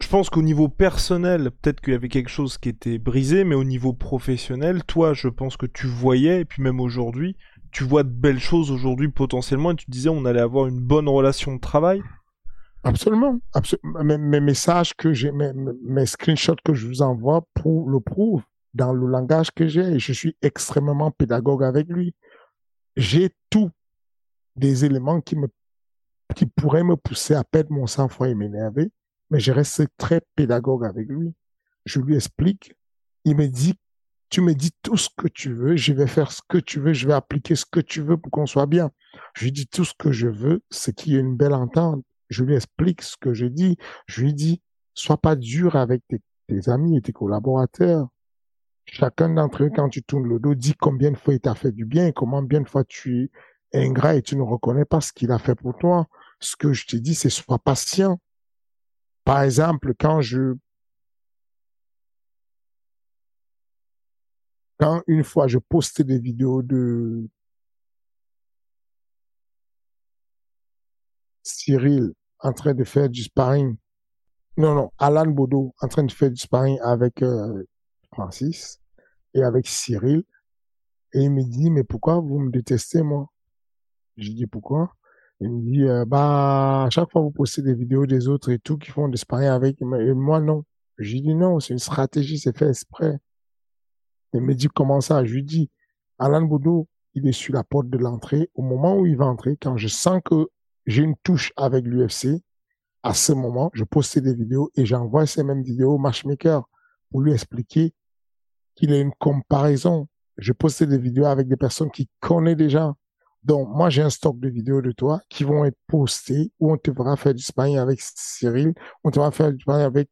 je pense qu'au niveau personnel, peut-être qu'il y avait quelque chose qui était brisé, mais au niveau professionnel, toi, je pense que tu voyais, et puis même aujourd'hui, tu vois de belles choses aujourd'hui potentiellement, et tu disais on allait avoir une bonne relation de travail. Absolument. Mes, messages que j'ai, mes, screenshots que je vous envoie le prouvent dans le langage que j'ai je suis extrêmement pédagogue avec lui. J'ai tous des éléments qui me, qui pourraient me pousser à perdre mon sang-froid et m'énerver, mais je reste très pédagogue avec lui. Je lui explique. Il me dit, tu me dis tout ce que tu veux, je vais faire ce que tu veux, je vais appliquer ce que tu veux pour qu'on soit bien. Je lui dis tout ce que je veux, c'est qu'il y ait une belle entente. Je lui explique ce que je dis. Je lui dis, sois pas dur avec tes, tes amis et tes collaborateurs. Chacun d'entre eux, quand tu tournes le dos, dit combien de fois il t'a fait du bien et comment bien de fois tu es ingrat et tu ne reconnais pas ce qu'il a fait pour toi. Ce que je te dis, c'est sois patient. Par exemple, quand je, quand une fois je postais des vidéos de Cyril en train de faire du sparring, non, non, Alan Bodo en train de faire du sparring avec euh, Francis et avec Cyril. Et il me dit, mais pourquoi vous me détestez, moi? Je dis, pourquoi? Il me dit, euh, bah, à chaque fois vous postez des vidéos des autres et tout qui font des sparring avec, et moi, non. Je dis, non, c'est une stratégie, c'est fait exprès. Il me dit, comment ça? Je lui dis, Alan Boudou, il est sur la porte de l'entrée. Au moment où il va entrer, quand je sens que j'ai une touche avec l'UFC, à ce moment, je poste des vidéos et j'envoie ces mêmes vidéos au matchmaker pour lui expliquer qu'il ait une comparaison. Je postais des vidéos avec des personnes qui connaissent déjà. Donc, moi, j'ai un stock de vidéos de toi qui vont être postées où on te fera faire du sparring avec Cyril, on te fera faire du sparring avec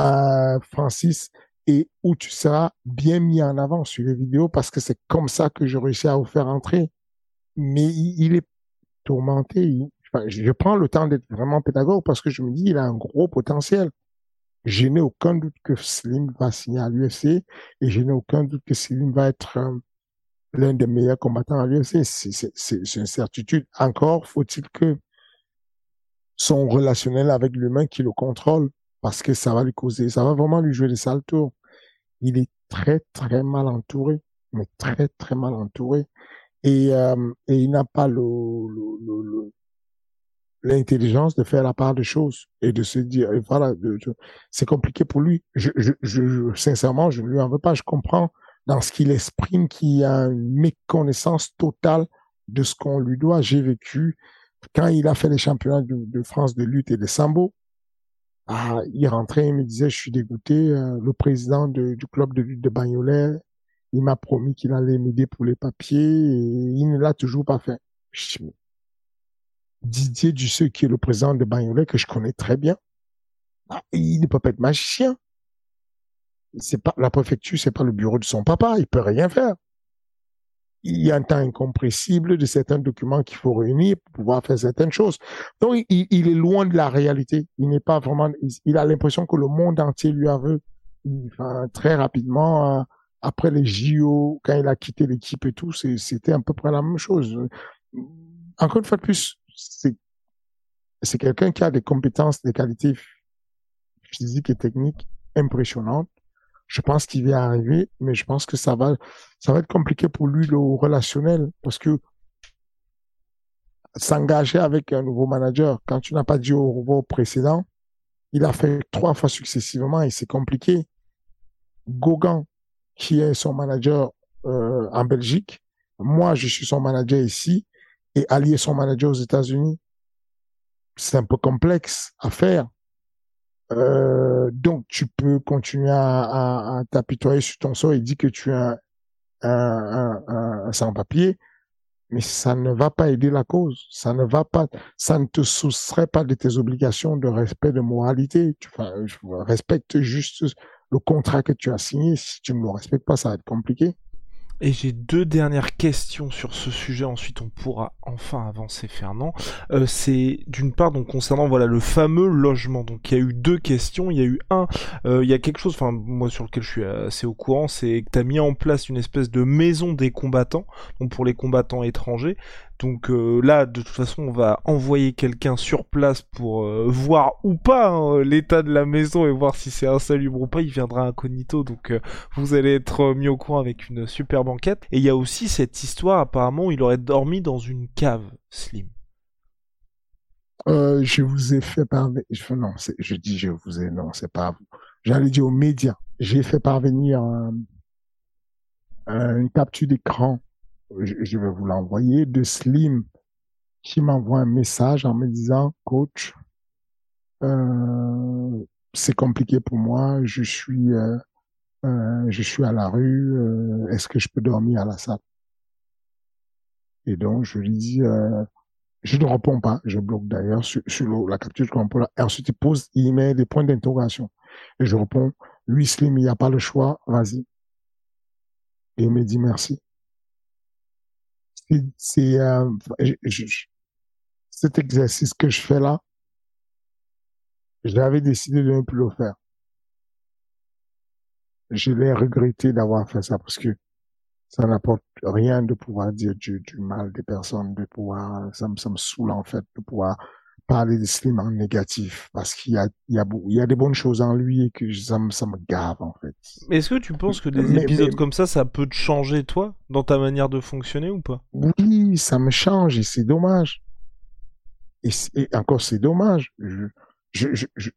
euh, Francis et où tu seras bien mis en avant sur les vidéos parce que c'est comme ça que je réussis à vous faire entrer. Mais il, est tourmenté. Je prends le temps d'être vraiment pédagogue parce que je me dis, il a un gros potentiel. Je n'ai aucun doute que Slim va signer à l'UFC et je n'ai aucun doute que Slim va être euh, l'un des meilleurs combattants à l'UFC. C'est une certitude. Encore faut-il que son relationnel avec l'humain qui le contrôle parce que ça va lui causer, ça va vraiment lui jouer des sales tours. Il est très très mal entouré, mais très très mal entouré et, euh, il n'a pas le, l'intelligence de faire la part des choses et de se dire, voilà, c'est compliqué pour lui. Je, je, je, sincèrement, je ne lui en veux pas. Je comprends dans ce qu'il exprime qu'il y a une méconnaissance totale de ce qu'on lui doit. J'ai vécu quand il a fait les championnats de, France de lutte et de sambo. Ah, il rentrait, il me disait, je suis dégoûté. Euh, le président du club de lutte de Bagnolet, il m'a promis qu'il allait m'aider pour les papiers et il ne l'a toujours pas fait. Didier Dusseux, qui est le président de Bagnolet, que je connais très bien, ah, il ne peut pas être magicien. C'est pas, la préfecture, c'est pas le bureau de son papa, il peut rien faire. Il y a un temps incompressible de certains documents qu'il faut réunir pour pouvoir faire certaines choses. Donc, il, est loin de la réalité. Il n'est pas vraiment, il, a l'impression que le monde entier lui a vu. Enfin, très rapidement, euh, après les JO, quand il a quitté l'équipe et tout, c'était à peu près la même chose. Encore une fois de plus, c'est quelqu'un qui a des compétences, des qualités physiques et techniques impressionnantes. Je pense qu'il va arriver, mais je pense que ça va, ça va être compliqué pour lui le relationnel parce que s'engager avec un nouveau manager quand tu n'as pas dit au revoir précédent, il a fait trois fois successivement et c'est compliqué. Gogan, qui est son manager euh, en Belgique, moi je suis son manager ici, et allier son manager aux États-Unis, c'est un peu complexe à faire. Euh, donc, tu peux continuer à, t'apitoyer sur ton sort et dire que tu es un, sans-papier, mais ça ne va pas aider la cause. Ça ne va pas, ça ne te soustrait pas de tes obligations de respect de moralité. Enfin, respecte juste le contrat que tu as signé. Si tu ne le respectes pas, ça va être compliqué. Et j'ai deux dernières questions sur ce sujet. Ensuite, on pourra enfin avancer, Fernand. Euh, c'est d'une part donc concernant voilà le fameux logement. Donc il y a eu deux questions. Il y a eu un, euh, il y a quelque chose, enfin moi sur lequel je suis assez au courant, c'est que tu mis en place une espèce de maison des combattants, donc pour les combattants étrangers. Donc euh, là, de toute façon, on va envoyer quelqu'un sur place pour euh, voir ou pas hein, l'état de la maison et voir si c'est insalubre ou pas. Il viendra incognito, donc euh, vous allez être mis au courant avec une super banquette. Et il y a aussi cette histoire, apparemment, il aurait dormi dans une cave, Slim. je vous ai fait parvenir. Non, je dis je vous ai. Non, c'est pas vous. J'allais dire aux médias. J'ai fait parvenir une capture d'écran je vais vous l'envoyer, de Slim qui m'envoie un message en me disant, coach, euh, c'est compliqué pour moi, je suis, euh, euh, je suis à la rue, euh, est-ce que je peux dormir à la salle? Et donc je lui dis, euh, je ne réponds pas, je bloque d'ailleurs sur, sur la capture de Et ensuite il pose, il met des points d'interrogation. Et je réponds, lui Slim, il n'y a pas le choix, vas-y. Et il me dit merci c'est euh, cet exercice que je fais là, j'avais décidé de ne plus le faire. Je l'ai regretté d'avoir fait ça parce que ça n'apporte rien de pouvoir dire du, mal des personnes, de pouvoir, ça me, ça me saoule en fait, de pouvoir parler de Slim en négatif parce qu'il y a, il y a, il y a des bonnes choses en lui et que ça me, ça me gave en fait. Mais est-ce que tu penses que des épisodes comme ça, ça peut te changer toi dans ta manière de fonctionner ou pas? Oui, ça me change et c'est dommage. Et, encore c'est dommage. Je, je, je,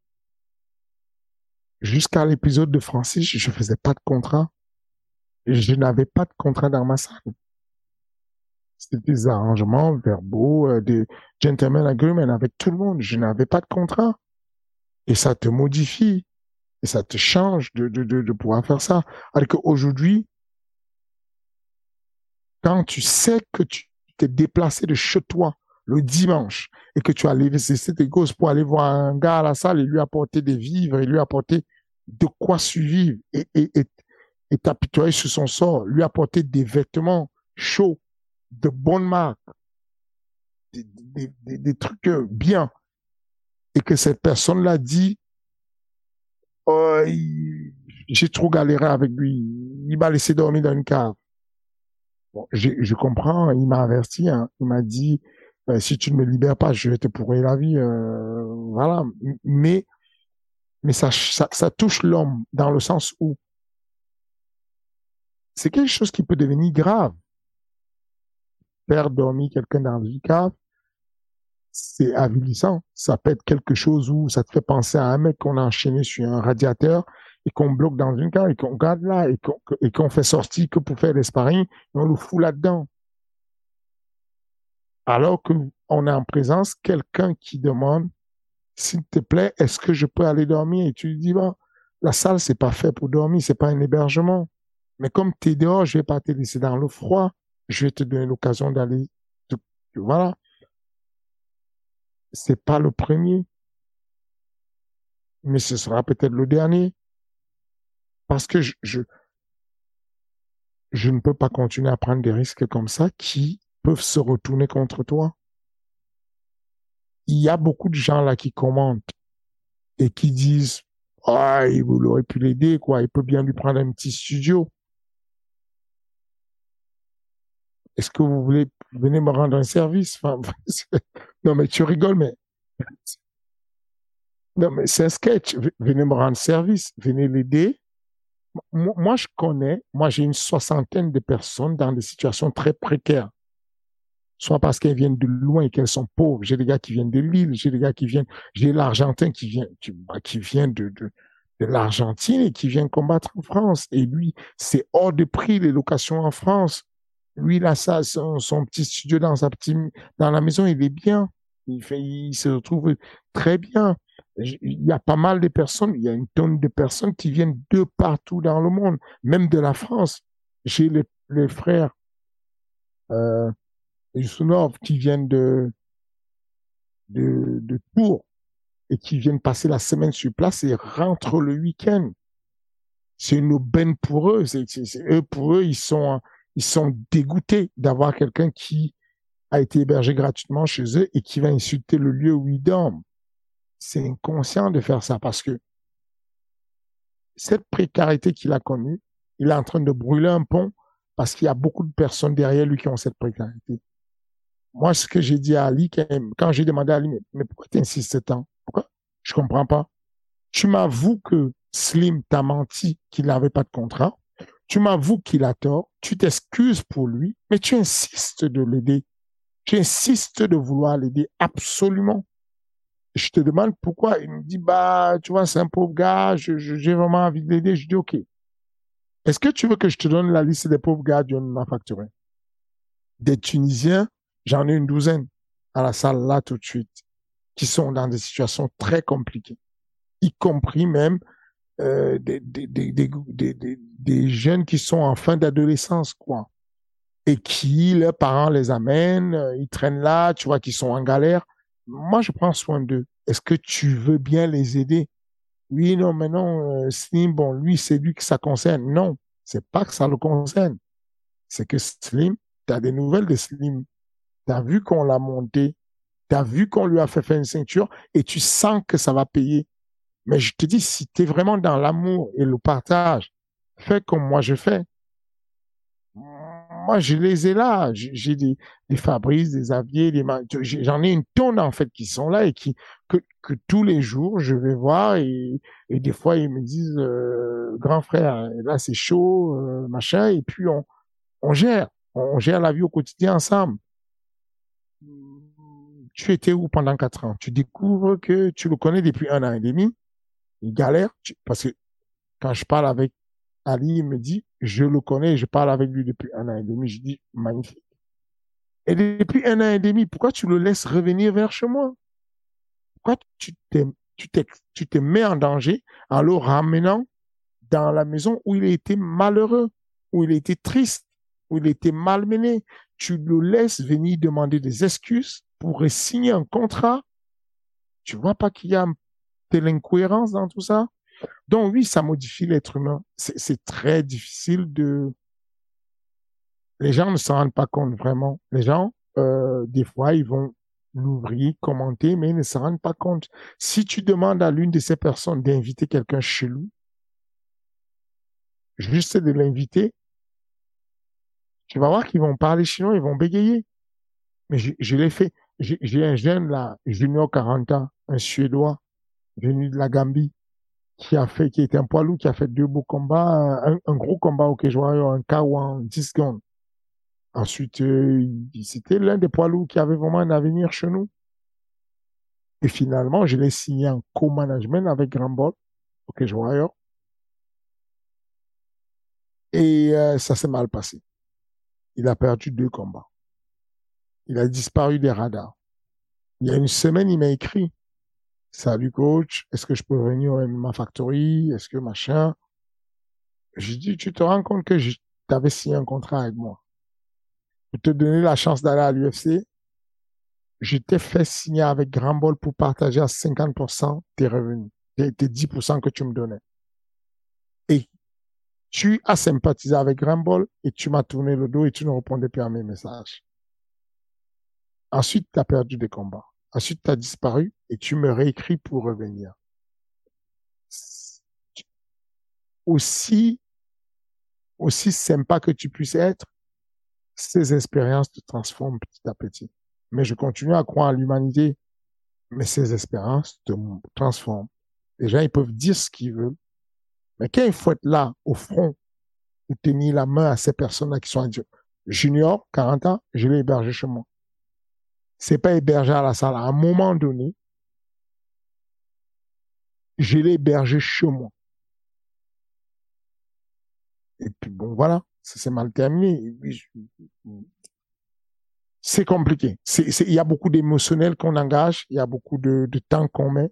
Jusqu'à l'épisode de Francis, je faisais pas de contrat. Je n'avais pas de contrat dans ma salle. C'était des arrangements verbaux, euh, des gentlemen agreements avec tout le monde. Je n'avais pas de contrat. Et ça te modifie. Et ça te change de, de, de, pouvoir faire ça. Alors qu'aujourd'hui, quand tu sais que tu t'es déplacé de chez toi le dimanche et que tu as laissé tes gosses pour aller voir un gars à la salle et lui apporter des vivres et lui apporter de quoi survivre et, et, et, et t'apitoyer sur son sort, lui apporter des vêtements chauds, de bonnes marques, des, des, des, trucs euh, bien, et que cette personne-là dit, oh, j'ai trop galéré avec lui, il m'a laissé dormir dans une cave. Bon, je, comprends, il m'a averti, hein, il m'a dit, euh, si tu ne me libères pas, je vais te pourrir la vie, euh, voilà. Mais, mais ça, ça, ça touche l'homme dans le sens où c'est quelque chose qui peut devenir grave faire dormir quelqu'un dans le cave, c'est avilissant. Ça peut être quelque chose où ça te fait penser à un mec qu'on a enchaîné sur un radiateur et qu'on bloque dans une cave et qu'on garde là et qu'on fait sortir que pour faire des et on le fout là-dedans. Alors qu'on est en présence quelqu'un qui demande, s'il te plaît, est-ce que je peux aller dormir? Et tu lui dis, bon, la salle, c'est pas fait pour dormir, c'est pas un hébergement. Mais comme tu es dehors, je vais pas te laisser dans le froid je vais te donner l'occasion d'aller. Voilà. C'est pas le premier, mais ce sera peut-être le dernier. Parce que je, je, ne peux pas continuer à prendre des risques comme ça qui peuvent se retourner contre toi. Il y a beaucoup de gens là qui commentent et qui disent, ah, il aurait pu l'aider, quoi. Il peut bien lui prendre un petit studio. Est-ce que vous voulez venir me rendre un service? Non, mais tu rigoles, mais non, mais c'est un sketch. Venez me rendre service, venez l'aider. Moi, je connais, moi, j'ai une soixantaine de personnes dans des situations très précaires. Soit parce qu'elles viennent de loin et qu'elles sont pauvres. J'ai des gars qui viennent de l'île, j'ai des gars qui viennent, j'ai l'Argentin qui vient, qui vient de, de, de l'Argentine et qui vient combattre en France. Et lui, c'est hors de prix les locations en France. Lui, il a ça, son, petit studio dans sa petite, dans la maison, il est bien. Il fait, il se retrouve très bien. Il y a pas mal de personnes, il y a une tonne de personnes qui viennent de partout dans le monde, même de la France. J'ai les, les frères, euh, qui viennent de, de, de Tours et qui viennent passer la semaine sur place et rentrent le week-end. C'est une aubaine pour eux. C'est, eux, pour eux, ils sont, ils sont dégoûtés d'avoir quelqu'un qui a été hébergé gratuitement chez eux et qui va insulter le lieu où ils dorment. C'est inconscient de faire ça parce que cette précarité qu'il a connue, il est en train de brûler un pont parce qu'il y a beaucoup de personnes derrière lui qui ont cette précarité. Moi, ce que j'ai dit à Ali, quand j'ai demandé à Ali, mais, pourquoi tu insistes tant? Pourquoi? Je comprends pas. Tu m'avoues que Slim t'a menti qu'il n'avait pas de contrat. Tu m'avoues qu'il a tort. Tu t'excuses pour lui, mais tu insistes de l'aider. Tu insistes de vouloir l'aider absolument. Je te demande pourquoi. Il me dit, bah, tu vois, c'est un pauvre gars, j'ai vraiment envie de l'aider. Je dis, OK. Est-ce que tu veux que je te donne la liste des pauvres gars du m'a facturé? Des Tunisiens, j'en ai une douzaine à la salle là tout de suite, qui sont dans des situations très compliquées, y compris même des, des, des, des, jeunes qui sont en fin d'adolescence, quoi, et qui, leurs parents les amènent, euh, ils traînent là, tu vois, qu'ils sont en galère. Moi, je prends soin d'eux. Est-ce que tu veux bien les aider? Oui, non, mais non, euh, Slim, bon, lui, c'est lui que ça concerne. Non, c'est pas que ça le concerne. C'est que Slim, tu as des nouvelles de Slim. Tu as vu qu'on l'a monté, tu as vu qu'on lui a fait faire une ceinture et tu sens que ça va payer. Mais je te dis, si tu es vraiment dans l'amour et le partage, fais comme moi je fais. Moi, je les ai là. J'ai des, des Fabrice, des Avier, des j'en ai une tonne en fait qui sont là et qui que, que tous les jours je vais voir et, et des fois ils me disent euh, grand frère, là c'est chaud, euh, machin et puis on on gère, on gère la vie au quotidien ensemble. Tu étais où pendant quatre ans? Tu découvres que tu le connais depuis un an et demi? Il galère parce que quand je parle avec Ali, il me dit, je le connais, je parle avec lui depuis un an et demi. Je dis, magnifique. Et depuis un an et demi, pourquoi tu le laisses revenir vers chez moi? Pourquoi tu te, tu tu te mets en danger en le ramenant dans la maison où il été malheureux, où il été triste, où il été malmené? Tu le laisses venir demander des excuses pour signer un contrat. Tu vois pas qu'il y a un de l'incohérence dans tout ça? Donc oui, ça modifie l'être humain. C'est très difficile de... Les gens ne s'en rendent pas compte vraiment. Les gens, euh, des fois, ils vont l'ouvrir, commenter, mais ils ne s'en rendent pas compte. Si tu demandes à l'une de ces personnes d'inviter quelqu'un chez lui, juste de l'inviter, tu vas voir qu'ils vont parler chinois, ils vont bégayer. Mais je, je l'ai fait. J'ai un jeune là, junior 40 ans, un Suédois, venu de la Gambie, qui a fait, qui était un poids lourd, qui a fait deux beaux combats, un, gros combat au Kejoayo, un KO en 10 secondes. Ensuite, euh, c'était l'un des poids lourds qui avait vraiment un avenir chez nous. Et finalement, je l'ai signé en co-management avec Grand Ball au Kejoayo. Et euh, ça s'est mal passé. Il a perdu deux combats. Il a disparu des radars. Il y a une semaine, il m'a écrit Salut coach, est-ce que je peux venir à ma factory? Est-ce que machin? J'ai dit, tu te rends compte que tu avais signé un contrat avec moi. Pour te donner la chance d'aller à l'UFC, je t'ai fait signer avec Grand pour partager à 50% tes revenus, tes, 10% que tu me donnais. Et tu as sympathisé avec Grand et tu m'as tourné le dos et tu ne répondais plus à mes messages. Ensuite, tu as perdu des combats. Ensuite, tu as disparu et tu me réécris pour revenir. Aussi, aussi sympa que tu puisses être, ces expériences te transforment petit à petit. Mais je continue à croire en l'humanité, mais ces expériences te transforment. Les gens, ils peuvent dire ce qu'ils veulent, mais quand il faut être là, au front, pour tenir la main à ces personnes-là qui sont junior, 40 ans, je l'ai hébergé chez moi c'est pas hébergé à la salle. À un moment donné, je l'ai hébergé chez moi. Et puis bon, voilà, ça s'est mal terminé. C'est compliqué. Il y a beaucoup d'émotionnel qu'on engage, il y a beaucoup de, temps qu'on met.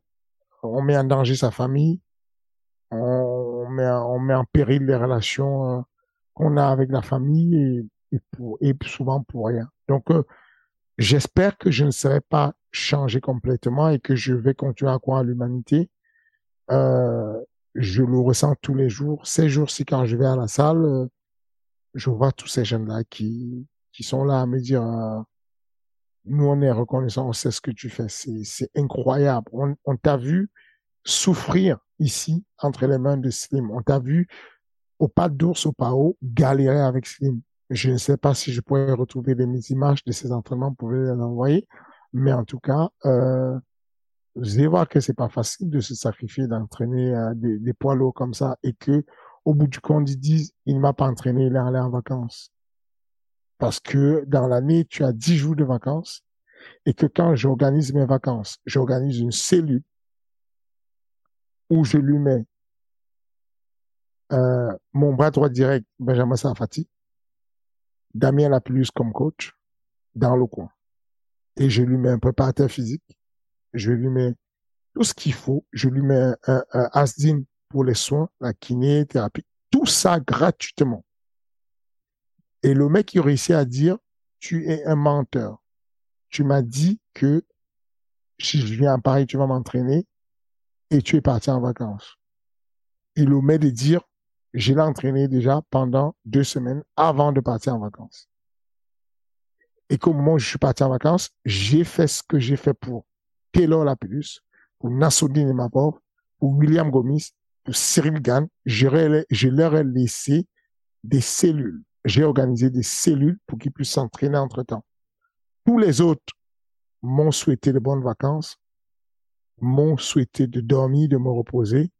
On met en danger sa famille, on met, en péril les relations euh, qu'on a avec la famille et souvent pour rien. Donc, euh, J'espère que je ne serai pas changé complètement et que je vais continuer à croire à l'humanité. Euh, je le ressens tous les jours. Ces jours-ci, quand je vais à la salle, euh, je vois tous ces jeunes-là qui, qui sont là à me dire, euh, nous, on est reconnaissants, on sait ce que tu fais. C'est, incroyable. On, on t'a vu souffrir ici entre les mains de Slim. On t'a vu au pas d'ours, au pas haut, galérer avec Slim. Je ne sais pas si je pourrais retrouver des images de ces entraînements pour les envoyer, mais en tout cas, euh, vous allez voir que c'est pas facile de se sacrifier d'entraîner euh, des, poids lourds comme ça et que au bout du compte ils disent il ne m'a pas entraîné, il est allé en vacances. Parce que dans l'année tu as dix jours de vacances et que quand j'organise mes vacances, j'organise une cellule où je lui mets euh, mon bras droit direct, Benjamin Safati, Damien Lapulus comme coach, dans le coin. Et je lui mets un préparateur physique, je lui mets tout ce qu'il faut, je lui mets un, Asdin pour les soins, la kiné, thérapie, tout ça gratuitement. Et le mec, il réussit à dire, tu es un menteur. Tu m'as dit que si je viens à Paris, tu vas m'entraîner et tu es parti en vacances. Il omet de dire, je l'ai entraîné déjà pendant deux semaines avant de partir en vacances. Et qu'au moment je suis parti en vacances, j'ai fait ce que j'ai fait pour Taylor Lapidus, pour Nassoudine Mapov, pour William Gomis, pour Cyril Gann. Je, je leur ai laissé des cellules. J'ai organisé des cellules pour qu'ils puissent s'entraîner entre temps. Tous les autres m'ont souhaité de bonnes vacances, m'ont souhaité de dormir, de me reposer.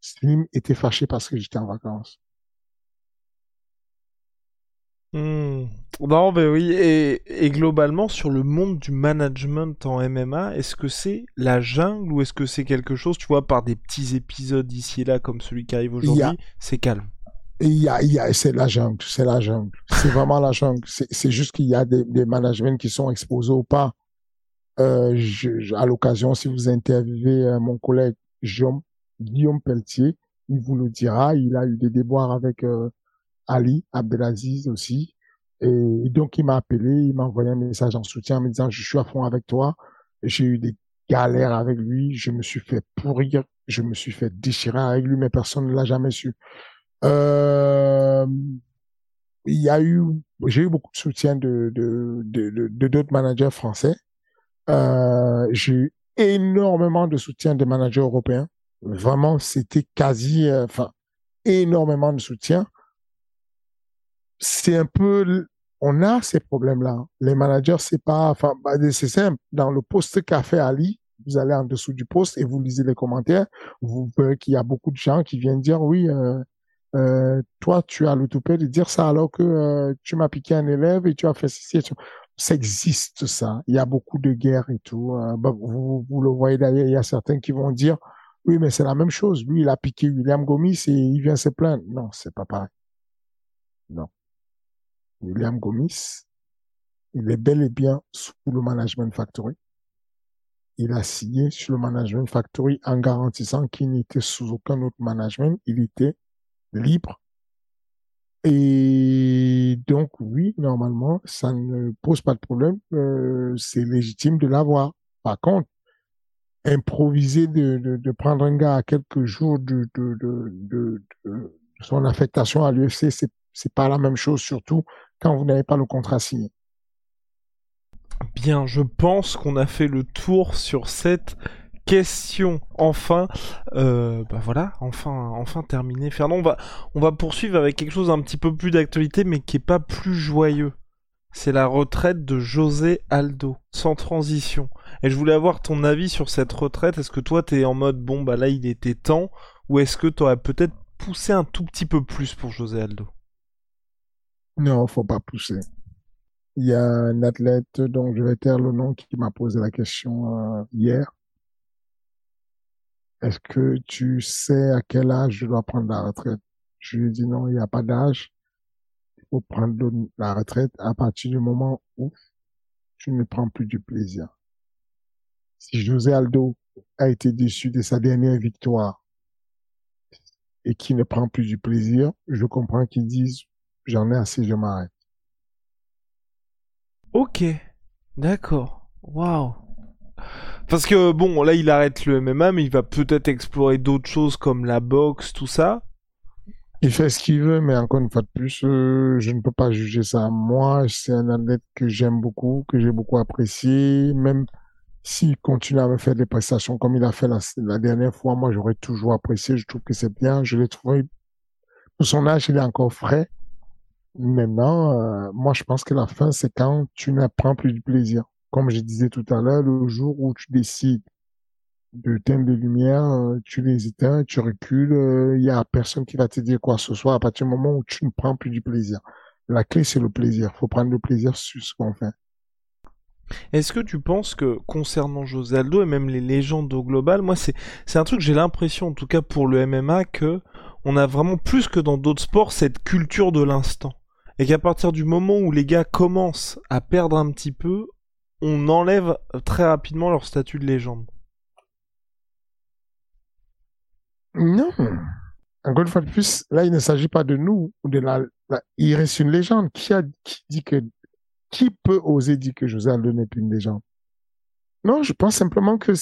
Slim était fâché parce que j'étais en vacances. Hmm. Non, mais oui, et, et, globalement, sur le monde du management en MMA, est-ce que c'est la jungle ou est-ce que c'est quelque chose, tu vois, par des petits épisodes ici et là, comme celui qui arrive aujourd'hui, c'est calme? Il y a, il y a, c'est la jungle, c'est la jungle. C'est vraiment la jungle. C'est juste qu'il y a des, des managements qui sont exposés ou pas. Euh, je, à l'occasion, si vous interviewez euh, mon collègue Guillaume, Guillaume Pelletier, il vous le dira. Il a eu des déboires avec euh, Ali Abdelaziz aussi. Et donc, il m'a appelé, il m'a envoyé un message en soutien en me disant, je suis à fond avec toi. J'ai eu des galères avec lui. Je me suis fait pourrir. Je me suis fait déchirer avec lui, mais personne ne l'a jamais su. Euh, il y a eu, j'ai eu beaucoup de soutien de d'autres managers français. Euh, j'ai eu énormément de soutien des managers européens. Vraiment, c'était quasi, euh, enfin, énormément de soutien. C'est un peu, on a ces problèmes-là. Les managers, c'est pas, enfin, bah, c'est simple. Dans le post qu'a fait Ali, vous allez en dessous du post et vous lisez les commentaires. Vous verrez qu'il y a beaucoup de gens qui viennent dire oui. Euh, euh, toi, tu as le toupet de dire ça alors que euh, tu m'as piqué un élève et tu as fait ceci. Ça existe, ça. Il y a beaucoup de guerres et tout. Bah, vous, vous, le voyez d'ailleurs, il y a certains qui vont dire, oui, mais c'est la même chose. Lui, il a piqué William Gomis et il vient se plaindre. Non, c'est pas pareil. Non. William Gomis, il est bel et bien sous le Management Factory. Il a signé sur le Management Factory en garantissant qu'il n'était sous aucun autre management. Il était libre. Et donc, oui, normalement, ça ne pose pas de problème. Euh, c'est légitime de l'avoir. Par contre, improviser de, de, prendre un gars à quelques jours de, de, de, de son affectation à l'UFC, c'est, c'est pas la même chose, surtout quand vous n'avez pas le contrat signé. Bien, je pense qu'on a fait le tour sur cette question. Enfin euh, bah voilà enfin enfin terminé. Fernand on va on va poursuivre avec quelque chose un petit peu plus d'actualité mais qui est pas plus joyeux. C'est la retraite de José Aldo sans transition et je voulais avoir ton avis sur cette retraite. Est-ce que toi t'es en mode bon bah là il était temps ou est-ce que t'aurais peut-être poussé un tout petit peu plus pour José Aldo? Non faut pas pousser. Il y a un athlète dont je vais taire le nom qui m'a posé la question euh, hier. Est-ce que tu sais à quel âge je dois prendre la retraite? Je lui ai dit non, il n'y a pas d'âge. Il faut prendre la retraite à partir du moment où tu ne prends plus du plaisir. Si José Aldo a été déçu de sa dernière victoire et qui ne prend plus du plaisir, je comprends qu'ils disent j'en ai assez, je m'arrête. Ok, d'accord. Waouh. Parce que bon, là il arrête le MMA, mais il va peut-être explorer d'autres choses comme la boxe, tout ça. Il fait ce qu'il veut, mais encore une fois de plus, euh, je ne peux pas juger ça. Moi, c'est un athlète que j'aime beaucoup, que j'ai beaucoup apprécié. Même s'il continue à me faire des prestations comme il a fait la, dernière fois, moi, j'aurais toujours apprécié. Je trouve que c'est bien. Je l'ai trouvé, pour son âge, il est encore frais. Maintenant, euh, moi, je pense que la fin, c'est quand tu n'apprends plus du plaisir. Comme je disais tout à l'heure, le jour où tu décides de teindre des lumières, euh, tu les éteins, tu recules, il euh, y a personne qui va te dire quoi ce soit à partir du moment où tu ne prends plus du plaisir. La clé, c'est le plaisir. faut prendre le plaisir sur ce qu'on fait. Est-ce que tu penses que concernant José Aldo et même les légendes au global, moi c'est un truc j'ai l'impression en tout cas pour le MMA que on a vraiment plus que dans d'autres sports cette culture de l'instant et qu'à partir du moment où les gars commencent à perdre un petit peu, on enlève très rapidement leur statut de légende. Non. Encore une fois de plus, là, il ne s'agit pas de nous ou de la, Il reste une légende. Qui a qui dit que qui peut oser dire que José Aldo n'est plus une légende? Non, je pense simplement que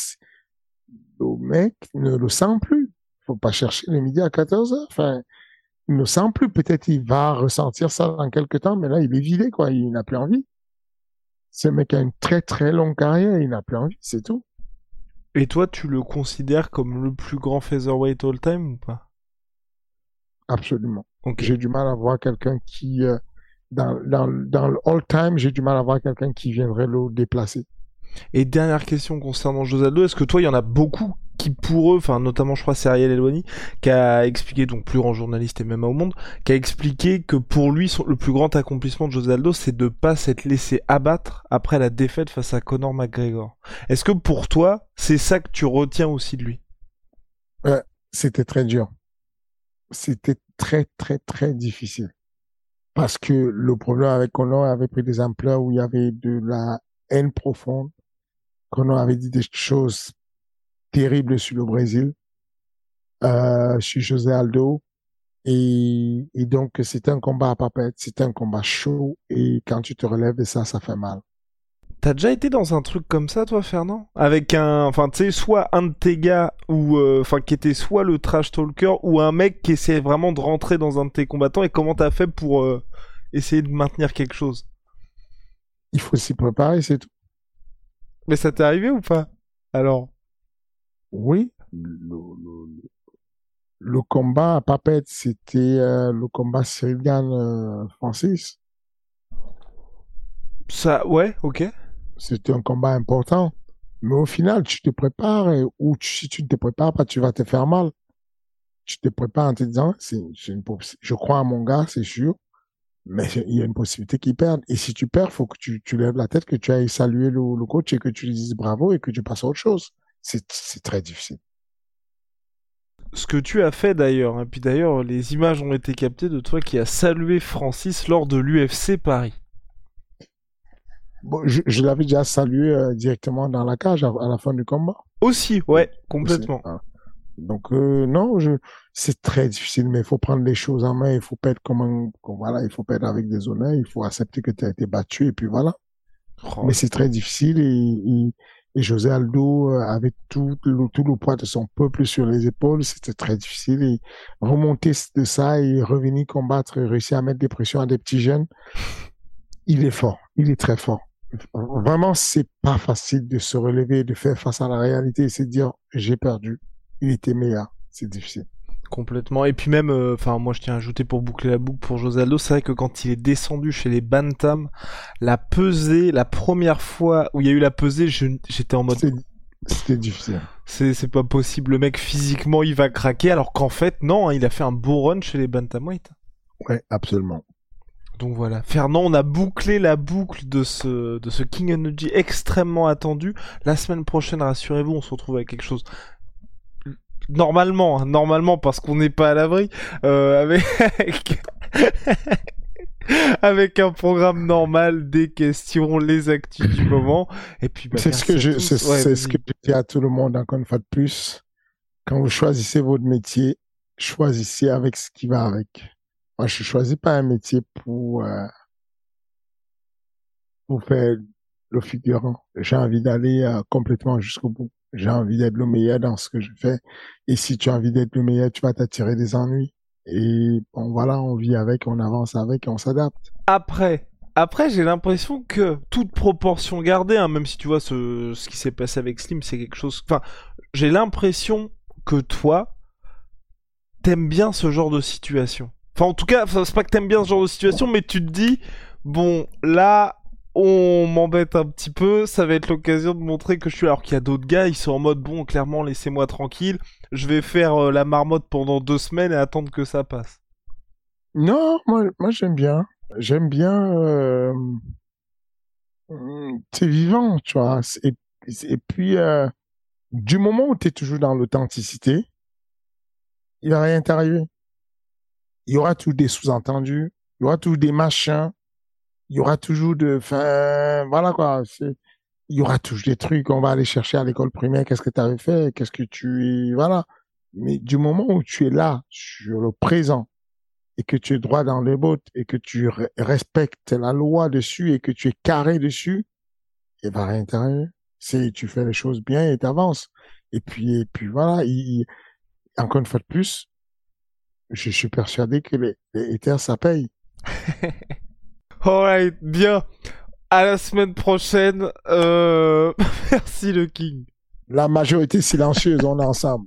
le mec ne le sent plus. Faut pas chercher les médias à 14 heures. Enfin, il ne le sent plus. Peut-être il va ressentir ça dans quelques temps, mais là, il est vidé, quoi. Il n'a plus envie. Ce mec a une très très longue carrière, il n'a plus envie, c'est tout. Et toi, tu le considères comme le plus grand featherweight all time ou pas? Absolument. J'ai du mal à voir quelqu'un qui, euh, dans, dans, dans le all time, j'ai du mal à voir quelqu'un qui viendrait le déplacer. Et dernière question concernant Josaldo, est-ce que toi, il y en a beaucoup qui pour eux, enfin notamment je crois c'est Ariel Elwani, qui a expliqué, donc plus grand journaliste et même au monde, qui a expliqué que pour lui le plus grand accomplissement de José Aldo c'est de pas s'être laissé abattre après la défaite face à Conor McGregor. Est-ce que pour toi c'est ça que tu retiens aussi de lui? Ouais, C'était très dur. C'était très très très difficile. Parce que le problème avec Conor avait pris des ampleurs où il y avait de la haine profonde. Conor avait dit des choses terrible sur le Brésil, euh, sur José Aldo. Et, donc, c'était un combat à papette, c'était un combat chaud. Et quand tu te relèves de ça, ça fait mal. T'as déjà été dans un truc comme ça, toi, Fernand? Avec un, enfin, tu sais, soit un de tes gars, ou, euh, qui était soit le trash talker, ou un mec qui essayait vraiment de rentrer dans un de tes combattants, et comment t'as fait pour euh, essayer de maintenir quelque chose Il faut s'y préparer, c'est tout. Mais ça t'est arrivé ou pas? Alors? Oui, le, combat à Papette, c'était euh, le combat Cyril euh, Francis. Ça, ouais, ok. C'était un combat important. Mais au final, tu te prépares et, ou si tu ne te prépares pas, tu vas te faire mal. Tu te prépares en te disant, c'est, je crois à mon gars, c'est sûr, mais il y a une possibilité qu'il perde. Et si tu perds, faut que tu, tu lèves la tête, que tu ailles saluer le, le coach et que tu lui dises bravo et que tu passes à autre chose c'est très difficile. Ce que tu as fait d'ailleurs, et hein, puis d'ailleurs les images ont été captées de toi qui as salué Francis lors de l'UFC Paris. Bon, je, l'avais déjà salué euh, directement dans la cage à, la fin du combat. Aussi, ouais, complètement. Donc euh, non, c'est très difficile, mais il faut prendre les choses en main. Il faut perdre comme voilà, il faut perdre avec des honneurs. Il faut accepter que tu as été battu et puis voilà. Oh. Mais c'est très difficile et, et José Aldo euh, avait tout le, tout le poids de son peuple sur les épaules. C'était très difficile. Et remonter de ça et revenir combattre, réussir à mettre des pressions à des petits jeunes, il est fort. Il est très fort. Vraiment, c'est pas facile de se relever, de faire face à la réalité et se dire, j'ai perdu. Il était meilleur. C'est difficile. Complètement. Et puis même, euh, enfin moi je tiens à ajouter pour boucler la boucle pour José Aldo, c'est vrai que quand il est descendu chez les Bantam, la pesée, la première fois où il y a eu la pesée, j'étais en mode... C'était difficile. C'est pas possible, le mec physiquement il va craquer, alors qu'en fait non, hein, il a fait un beau run chez les Bantamweight. Ouais, absolument. Donc voilà, Fernand, on a bouclé la boucle de ce, de ce King Energy extrêmement attendu. La semaine prochaine, rassurez-vous, on se retrouve avec quelque chose normalement, hein, normalement parce qu'on n'est pas à l'abri, euh, avec avec un programme normal, des questions, les actus du moment, et puis bah, c'est ce que je, c'est ce que je dis à tout le monde encore une fois de plus. Quand vous choisissez votre métier, choisissez avec ce qui va avec. Moi, je choisis pas un métier pour euh, pour faire le figurant. J'ai envie d'aller euh, complètement jusqu'au bout. J'ai envie d'être le meilleur dans ce que je fais. Et si tu as envie d'être le meilleur, tu vas t'attirer des ennuis. Et voilà, on vit avec, on avance avec, on s'adapte. Après, après, j'ai l'impression que toute proportion gardée, hein, même si tu vois ce, ce qui s'est passé avec Slim, c'est quelque chose. Enfin, j'ai l'impression que toi, t'aimes bien ce genre de situation. Enfin, en tout cas, c'est pas que t'aimes bien ce genre de situation, mais tu te dis, bon, là, on m'embête un petit peu, ça va être l'occasion de montrer que je suis. Alors qu'il y a d'autres gars, ils sont en mode, bon, clairement, laissez-moi tranquille, je vais faire euh, la marmotte pendant deux semaines et attendre que ça passe. Non, moi, j'aime bien. J'aime bien. Euh... C'est vivant, tu vois. Et, puis, euh, du moment où tu es toujours dans l'authenticité, il va rien t'arriver. Il y aura toujours des sous-entendus, il y aura toujours des machins, il y aura toujours de, enfin, voilà quoi. Il y aura toujours des trucs. On va aller chercher à l'école primaire. Qu'est-ce que tu avais fait? Qu'est-ce que tu, voilà. Mais du moment où tu es là, sur le présent, et que tu es droit dans les bottes, et que tu respectes la loi dessus, et que tu es carré dessus, il va rien t'arriver. C'est, tu fais les choses bien et t'avances. Et puis, et puis voilà. Il, encore une fois de plus, je suis persuadé que les, les ça paye. Alright, bien. À la semaine prochaine. Euh... Merci le King. La majorité silencieuse, on est ensemble.